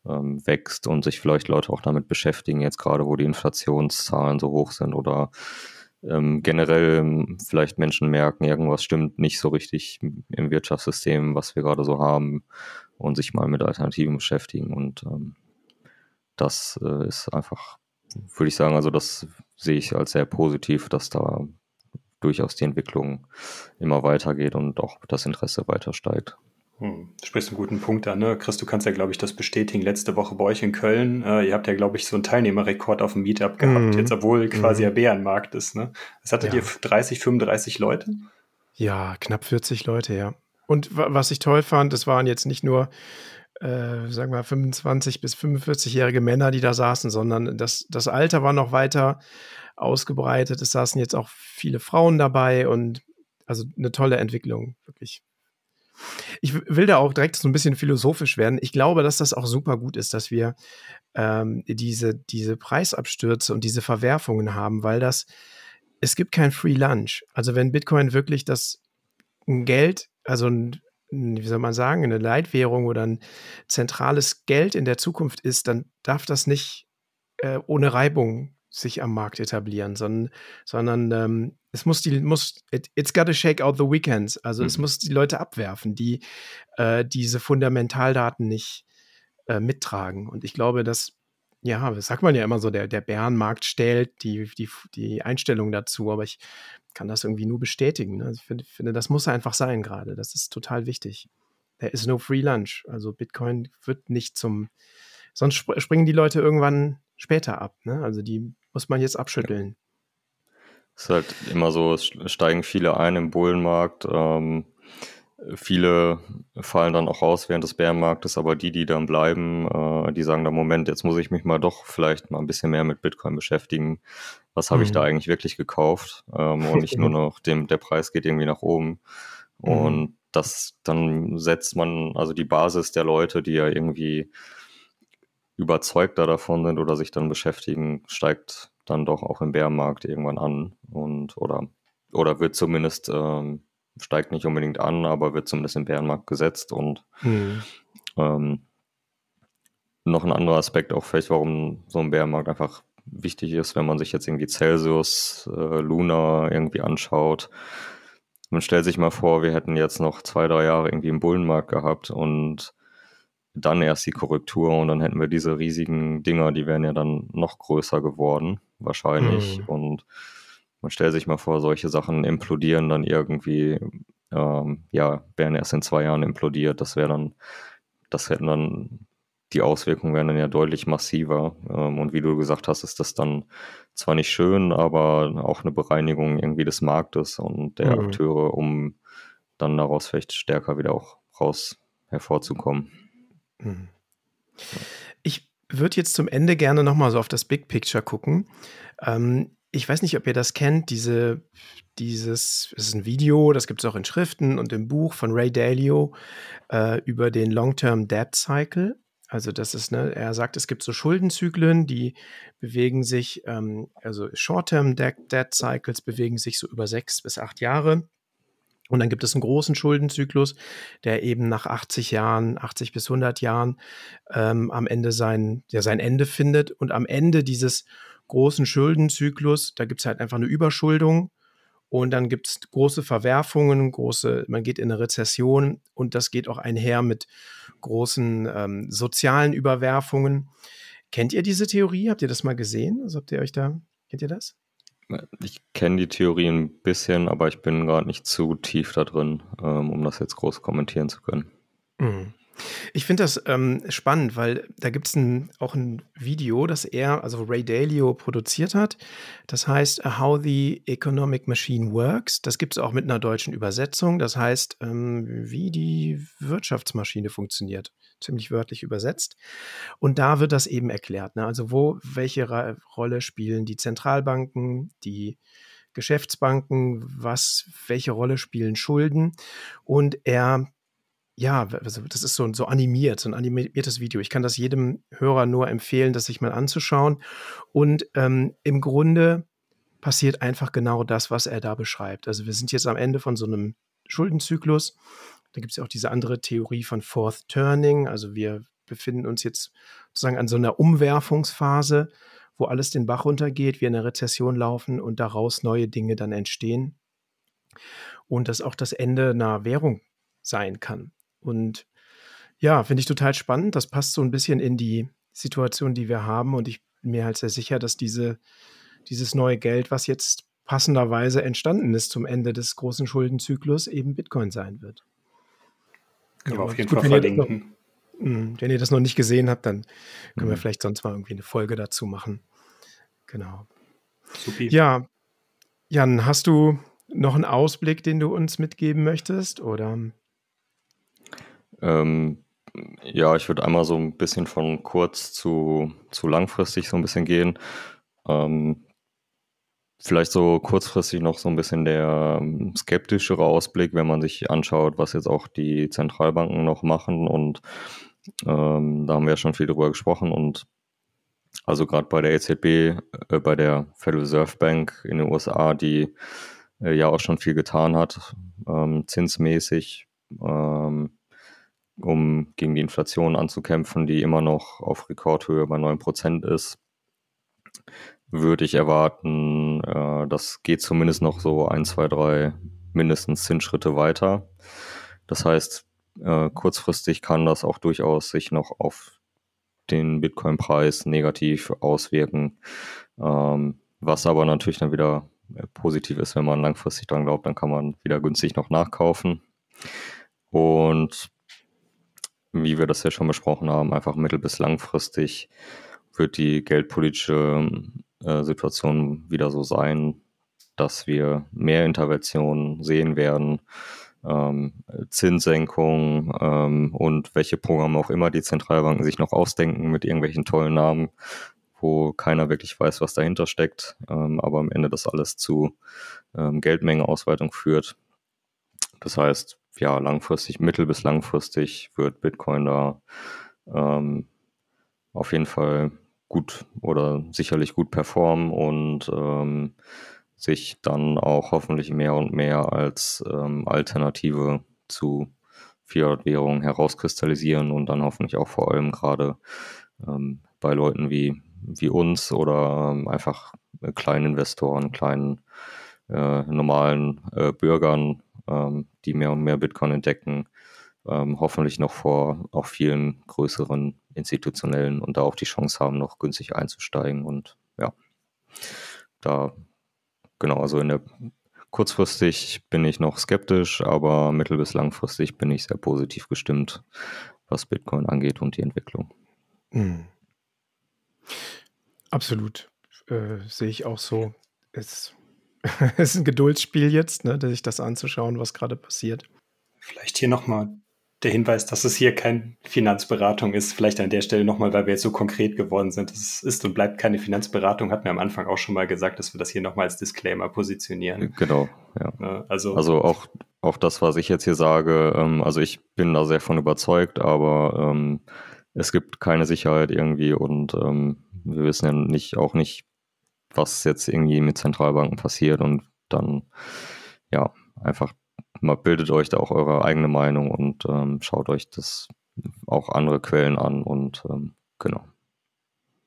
ähm, wächst und sich vielleicht Leute auch damit beschäftigen, jetzt gerade wo die Inflationszahlen so hoch sind oder ähm, generell ähm, vielleicht Menschen merken, irgendwas stimmt nicht so richtig im Wirtschaftssystem, was wir gerade so haben und sich mal mit Alternativen beschäftigen. Und ähm, das äh, ist einfach, würde ich sagen, also das sehe ich als sehr positiv, dass da durchaus die Entwicklung immer weitergeht und auch das Interesse weiter steigt. Hm, du sprichst einen guten Punkt an, ne? Chris, du kannst ja, glaube ich, das bestätigen. Letzte Woche bei euch in Köln, äh, ihr habt ja, glaube ich, so einen Teilnehmerrekord auf dem Meetup gehabt, mhm. jetzt obwohl quasi mhm. der Bärenmarkt ist, ne? Was hattet ja. ihr, 30, 35 Leute? Ja, knapp 40 Leute, ja. Und was ich toll fand, es waren jetzt nicht nur, äh, sagen wir, 25 bis 45-jährige Männer, die da saßen, sondern das, das Alter war noch weiter ausgebreitet. Es saßen jetzt auch viele Frauen dabei und also eine tolle Entwicklung, wirklich. Ich will da auch direkt so ein bisschen philosophisch werden. Ich glaube, dass das auch super gut ist, dass wir ähm, diese, diese Preisabstürze und diese Verwerfungen haben, weil das, es gibt kein Free Lunch. Also wenn Bitcoin wirklich das Geld, also ein, wie soll man sagen, eine Leitwährung oder ein zentrales Geld in der Zukunft ist, dann darf das nicht äh, ohne Reibung sich am Markt etablieren, sondern, sondern ähm, es muss die, muss, it, it's gotta shake out the weekends. Also mhm. es muss die Leute abwerfen, die äh, diese Fundamentaldaten nicht äh, mittragen. Und ich glaube, dass, ja, das sagt man ja immer so, der, der Bärenmarkt stellt die, die, die Einstellung dazu, aber ich kann das irgendwie nur bestätigen. Ne? Ich finde, finde, das muss einfach sein gerade. Das ist total wichtig. There is no free lunch. Also Bitcoin wird nicht zum, sonst springen die Leute irgendwann später ab. Ne? Also die muss man jetzt abschütteln. Es ist halt immer so, es steigen viele ein im Bullenmarkt. Ähm, viele fallen dann auch raus während des Bärenmarktes, aber die, die dann bleiben, äh, die sagen dann, Moment, jetzt muss ich mich mal doch vielleicht mal ein bisschen mehr mit Bitcoin beschäftigen. Was habe mhm. ich da mhm. eigentlich wirklich gekauft? Ähm, und nicht nur noch, dem, der Preis geht irgendwie nach oben. Mhm. Und das, dann setzt man, also die Basis der Leute, die ja irgendwie überzeugter davon sind oder sich dann beschäftigen, steigt dann doch auch im Bärenmarkt irgendwann an und oder oder wird zumindest ähm, steigt nicht unbedingt an, aber wird zumindest im Bärenmarkt gesetzt und mhm. ähm, noch ein anderer Aspekt auch vielleicht, warum so ein Bärenmarkt einfach wichtig ist, wenn man sich jetzt irgendwie Celsius, äh, Luna irgendwie anschaut. Man stellt sich mal vor, wir hätten jetzt noch zwei, drei Jahre irgendwie im Bullenmarkt gehabt und dann erst die Korrektur und dann hätten wir diese riesigen Dinger, die wären ja dann noch größer geworden, wahrscheinlich. Mhm. Und man stellt sich mal vor, solche Sachen implodieren dann irgendwie, ähm, ja, wären erst in zwei Jahren implodiert. Das wäre dann, das hätten dann, die Auswirkungen wären dann ja deutlich massiver. Ähm, und wie du gesagt hast, ist das dann zwar nicht schön, aber auch eine Bereinigung irgendwie des Marktes und der mhm. Akteure, um dann daraus vielleicht stärker wieder auch raus hervorzukommen. Mhm. Ich würde jetzt zum Ende gerne nochmal so auf das Big Picture gucken. Ähm, ich weiß nicht, ob ihr das kennt, diese, dieses, es ist ein Video, das gibt es auch in Schriften und im Buch von Ray Dalio äh, über den Long-Term Debt Cycle. Also das ist, ne, er sagt, es gibt so Schuldenzyklen, die bewegen sich, ähm, also Short-Term Debt, Debt Cycles bewegen sich so über sechs bis acht Jahre. Und dann gibt es einen großen Schuldenzyklus, der eben nach 80 Jahren, 80 bis 100 Jahren ähm, am Ende sein, ja, sein Ende findet. Und am Ende dieses großen Schuldenzyklus, da gibt es halt einfach eine Überschuldung und dann gibt es große Verwerfungen, große, man geht in eine Rezession und das geht auch einher mit großen ähm, sozialen Überwerfungen. Kennt ihr diese Theorie? Habt ihr das mal gesehen? Also habt ihr euch da, kennt ihr das? Ich kenne die Theorie ein bisschen, aber ich bin gerade nicht zu tief da drin, ähm, um das jetzt groß kommentieren zu können. Mhm. Ich finde das ähm, spannend, weil da gibt es auch ein Video, das er, also Ray Dalio, produziert hat. Das heißt How the Economic Machine Works. Das gibt es auch mit einer deutschen Übersetzung. Das heißt, ähm, wie die Wirtschaftsmaschine funktioniert. Ziemlich wörtlich übersetzt. Und da wird das eben erklärt. Ne? Also wo, welche Ra Rolle spielen die Zentralbanken, die Geschäftsbanken, was, welche Rolle spielen Schulden? Und er ja, also das ist so, so animiert, so ein animiertes Video. Ich kann das jedem Hörer nur empfehlen, das sich mal anzuschauen. Und ähm, im Grunde passiert einfach genau das, was er da beschreibt. Also wir sind jetzt am Ende von so einem Schuldenzyklus. Da gibt es ja auch diese andere Theorie von Fourth Turning. Also wir befinden uns jetzt sozusagen an so einer Umwerfungsphase, wo alles den Bach runtergeht, wir in eine Rezession laufen und daraus neue Dinge dann entstehen. Und das auch das Ende einer Währung sein kann. Und ja, finde ich total spannend. Das passt so ein bisschen in die Situation, die wir haben. Und ich bin mir halt sehr sicher, dass diese, dieses neue Geld, was jetzt passenderweise entstanden ist zum Ende des großen Schuldenzyklus, eben Bitcoin sein wird. Genau, auf jeden Gut, Fall verlinken. Noch, hm, wenn ihr das noch nicht gesehen habt, dann können mhm. wir vielleicht sonst mal irgendwie eine Folge dazu machen. Genau. Supi. Ja, Jan, hast du noch einen Ausblick, den du uns mitgeben möchtest? Oder? Ähm, ja, ich würde einmal so ein bisschen von kurz zu, zu langfristig so ein bisschen gehen. Ähm, vielleicht so kurzfristig noch so ein bisschen der ähm, skeptischere Ausblick, wenn man sich anschaut, was jetzt auch die Zentralbanken noch machen. Und ähm, da haben wir ja schon viel drüber gesprochen. Und also gerade bei der EZB, äh, bei der Federal Reserve Bank in den USA, die äh, ja auch schon viel getan hat, ähm, zinsmäßig. Ähm, um gegen die Inflation anzukämpfen, die immer noch auf Rekordhöhe bei 9% ist, würde ich erwarten, äh, das geht zumindest noch so ein, zwei, drei mindestens Zinsschritte weiter. Das heißt, äh, kurzfristig kann das auch durchaus sich noch auf den Bitcoin-Preis negativ auswirken, ähm, was aber natürlich dann wieder äh, positiv ist, wenn man langfristig dran glaubt, dann kann man wieder günstig noch nachkaufen. Und wie wir das ja schon besprochen haben, einfach mittel- bis langfristig wird die geldpolitische äh, Situation wieder so sein, dass wir mehr Interventionen sehen werden, ähm, Zinssenkungen ähm, und welche Programme auch immer die Zentralbanken sich noch ausdenken mit irgendwelchen tollen Namen, wo keiner wirklich weiß, was dahinter steckt, ähm, aber am Ende das alles zu ähm, Geldmengenausweitung führt. Das heißt, ja, langfristig, mittel- bis langfristig wird Bitcoin da ähm, auf jeden Fall gut oder sicherlich gut performen und ähm, sich dann auch hoffentlich mehr und mehr als ähm, Alternative zu Fiat-Währungen herauskristallisieren und dann hoffentlich auch vor allem gerade ähm, bei Leuten wie, wie uns oder ähm, einfach kleinen Investoren, kleinen äh, normalen äh, Bürgern ähm, die mehr und mehr Bitcoin entdecken, ähm, hoffentlich noch vor auch vielen größeren institutionellen und da auch die Chance haben, noch günstig einzusteigen. Und ja, da genau, also in der kurzfristig bin ich noch skeptisch, aber mittel- bis langfristig bin ich sehr positiv gestimmt, was Bitcoin angeht und die Entwicklung. Mhm. Absolut. Äh, sehe ich auch so. Es, es ist ein Geduldsspiel jetzt, ne, sich das anzuschauen, was gerade passiert. Vielleicht hier nochmal der Hinweis, dass es hier keine Finanzberatung ist, vielleicht an der Stelle nochmal, weil wir jetzt so konkret geworden sind. Es ist und bleibt keine Finanzberatung, hatten wir am Anfang auch schon mal gesagt, dass wir das hier nochmal als Disclaimer positionieren. Genau, ja. Also, also auch, auch das, was ich jetzt hier sage, ähm, also ich bin da sehr von überzeugt, aber ähm, es gibt keine Sicherheit irgendwie und ähm, wir wissen ja nicht, auch nicht, was jetzt irgendwie mit Zentralbanken passiert und dann, ja, einfach mal bildet euch da auch eure eigene Meinung und ähm, schaut euch das auch andere Quellen an und ähm, genau.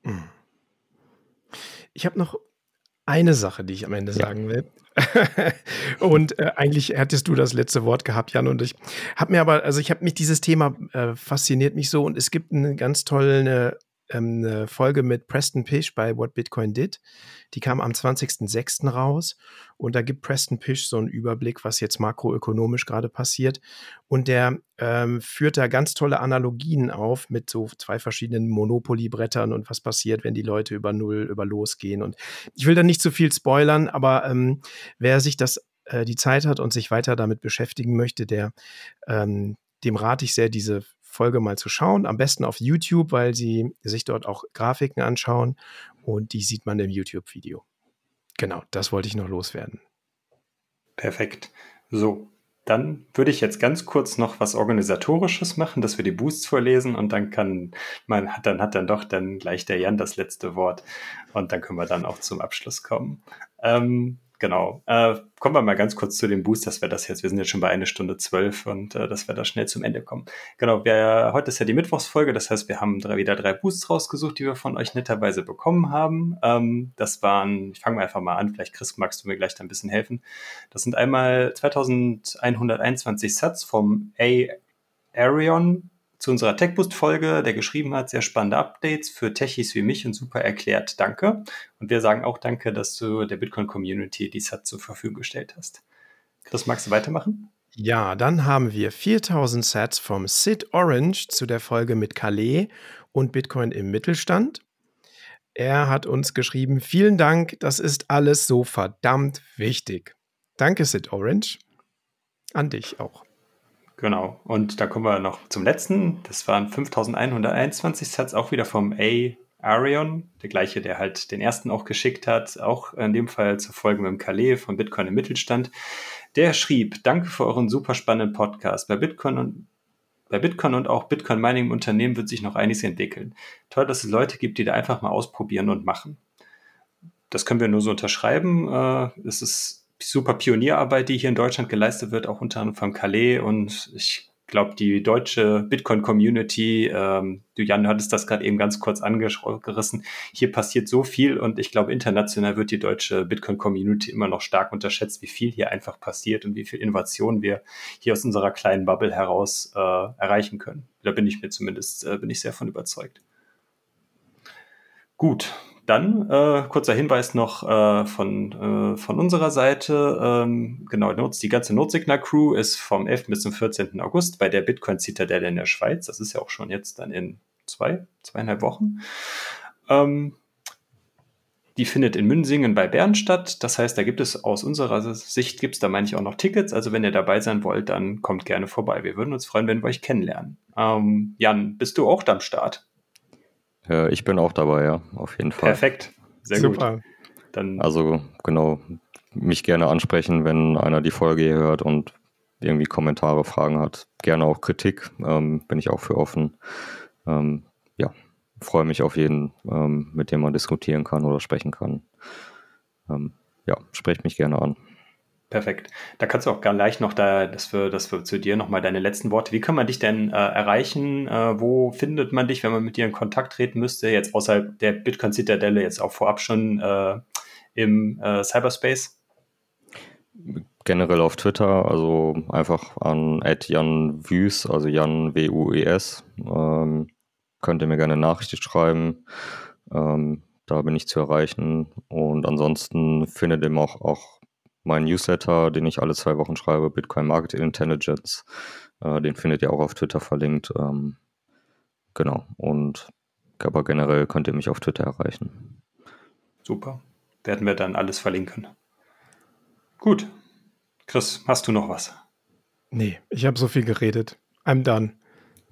Hm. Ich habe noch eine Sache, die ich am Ende ja. sagen will. und äh, eigentlich hättest du das letzte Wort gehabt, Jan. Und ich habe mir aber, also ich habe mich dieses Thema äh, fasziniert mich so und es gibt eine ganz tolle ähm, eine Folge mit Preston Pish bei What Bitcoin Did. Die kam am 20.06. raus und da gibt Preston Pish so einen Überblick, was jetzt makroökonomisch gerade passiert. Und der ähm, führt da ganz tolle Analogien auf mit so zwei verschiedenen Monopoly-Brettern und was passiert, wenn die Leute über Null, über losgehen. Und ich will da nicht zu viel spoilern, aber ähm, wer sich das äh, die Zeit hat und sich weiter damit beschäftigen möchte, der ähm, dem rate ich sehr, diese Folge mal zu schauen. Am besten auf YouTube, weil sie sich dort auch Grafiken anschauen und die sieht man im YouTube-Video. Genau, das wollte ich noch loswerden. Perfekt. So, dann würde ich jetzt ganz kurz noch was Organisatorisches machen, dass wir die Boosts vorlesen und dann kann man, dann hat dann doch dann gleich der Jan das letzte Wort und dann können wir dann auch zum Abschluss kommen. Ähm, Genau. Äh, kommen wir mal ganz kurz zu dem Boost, dass wir das jetzt, wir sind jetzt schon bei einer Stunde zwölf und äh, dass wir da schnell zum Ende kommen. Genau, wir, heute ist ja die Mittwochsfolge, das heißt, wir haben drei, wieder drei Boosts rausgesucht, die wir von euch netterweise bekommen haben. Ähm, das waren, ich fange mal einfach mal an, vielleicht Chris, magst du mir gleich da ein bisschen helfen. Das sind einmal 2121 Sats vom A. Arion zu unserer TechBoost-Folge, der geschrieben hat, sehr spannende Updates für Techies wie mich und super erklärt. Danke. Und wir sagen auch Danke, dass du der Bitcoin-Community die SAT zur Verfügung gestellt hast. Chris, magst du weitermachen? Ja, dann haben wir 4000 Sats vom Sid Orange zu der Folge mit Calais und Bitcoin im Mittelstand. Er hat uns geschrieben, vielen Dank, das ist alles so verdammt wichtig. Danke, Sid Orange. An dich auch. Genau. Und da kommen wir noch zum letzten. Das waren 5121 Sets, auch wieder vom A. Arion, der gleiche, der halt den ersten auch geschickt hat, auch in dem Fall zur Folge mit dem Calais von Bitcoin im Mittelstand. Der schrieb, danke für euren super spannenden Podcast. Bei Bitcoin und bei Bitcoin und auch Bitcoin Mining im Unternehmen wird sich noch einiges entwickeln. Toll, dass es Leute gibt, die da einfach mal ausprobieren und machen. Das können wir nur so unterschreiben. Äh, es ist super Pionierarbeit, die hier in Deutschland geleistet wird, auch unter anderem von Calais und ich glaube, die deutsche Bitcoin-Community, ähm, du Jan hattest das gerade eben ganz kurz angerissen, hier passiert so viel und ich glaube, international wird die deutsche Bitcoin-Community immer noch stark unterschätzt, wie viel hier einfach passiert und wie viel Innovation wir hier aus unserer kleinen Bubble heraus äh, erreichen können. Da bin ich mir zumindest, äh, bin ich sehr von überzeugt. Gut, dann äh, kurzer Hinweis noch äh, von, äh, von unserer Seite. Ähm, genau, die ganze Notsignal-Crew ist vom 11. bis zum 14. August bei der Bitcoin-Zitadelle in der Schweiz. Das ist ja auch schon jetzt dann in zwei, zweieinhalb Wochen. Ähm, die findet in Münsingen bei Bern statt. Das heißt, da gibt es aus unserer Sicht, gibt es da meine ich auch noch Tickets. Also wenn ihr dabei sein wollt, dann kommt gerne vorbei. Wir würden uns freuen, wenn wir euch kennenlernen. Ähm, Jan, bist du auch da am Start? Äh, ich bin auch dabei, ja, auf jeden Fall. Perfekt, sehr Super. gut. Dann also genau, mich gerne ansprechen, wenn einer die Folge hier hört und irgendwie Kommentare, Fragen hat. Gerne auch Kritik, ähm, bin ich auch für offen. Ähm, ja, freue mich auf jeden, ähm, mit dem man diskutieren kann oder sprechen kann. Ähm, ja, sprecht mich gerne an. Perfekt. Da kannst du auch gar leicht noch da, dass wir, dass wir zu dir nochmal deine letzten Worte. Wie kann man dich denn äh, erreichen? Äh, wo findet man dich, wenn man mit dir in Kontakt treten müsste? Jetzt außerhalb der Bitcoin Citadelle, jetzt auch vorab schon äh, im äh, Cyberspace? Generell auf Twitter, also einfach an Jan Wüs, also Jan W-U-E-S. Ähm, könnt ihr mir gerne Nachrichten schreiben. Ähm, Da bin ich zu erreichen. Und ansonsten findet ihr auch, auch meinen Newsletter, den ich alle zwei Wochen schreibe, Bitcoin Market Intelligence. Äh, den findet ihr auch auf Twitter verlinkt. Ähm, genau. Und aber generell könnt ihr mich auf Twitter erreichen. Super. Werden wir dann alles verlinken. Gut. Chris, hast du noch was? Nee, ich habe so viel geredet. I'm done.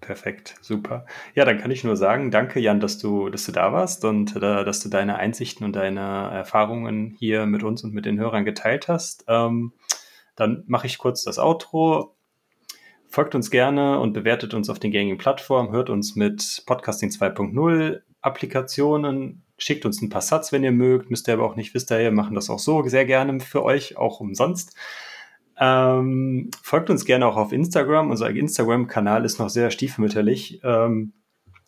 Perfekt, super. Ja, dann kann ich nur sagen, danke Jan, dass du, dass du da warst und äh, dass du deine Einsichten und deine Erfahrungen hier mit uns und mit den Hörern geteilt hast. Ähm, dann mache ich kurz das Outro. Folgt uns gerne und bewertet uns auf den gängigen Plattformen, hört uns mit Podcasting 2.0 Applikationen, schickt uns ein paar Satz, wenn ihr mögt, müsst ihr aber auch nicht, wisst ihr, wir machen das auch so sehr gerne für euch, auch umsonst. Ähm, folgt uns gerne auch auf Instagram. Unser Instagram-Kanal ist noch sehr stiefmütterlich. Ähm,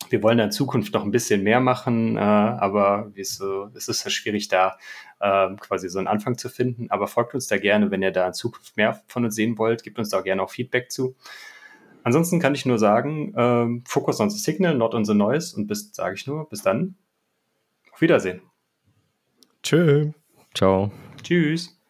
wir wollen in Zukunft noch ein bisschen mehr machen, äh, aber so, es ist ja schwierig, da äh, quasi so einen Anfang zu finden. Aber folgt uns da gerne, wenn ihr da in Zukunft mehr von uns sehen wollt. Gebt uns da gerne auch Feedback zu. Ansonsten kann ich nur sagen, ähm, Focus on the Signal, not on the Noise. Und bis, sage ich nur, bis dann. Auf Wiedersehen. Tschö. Ciao. Tschüss.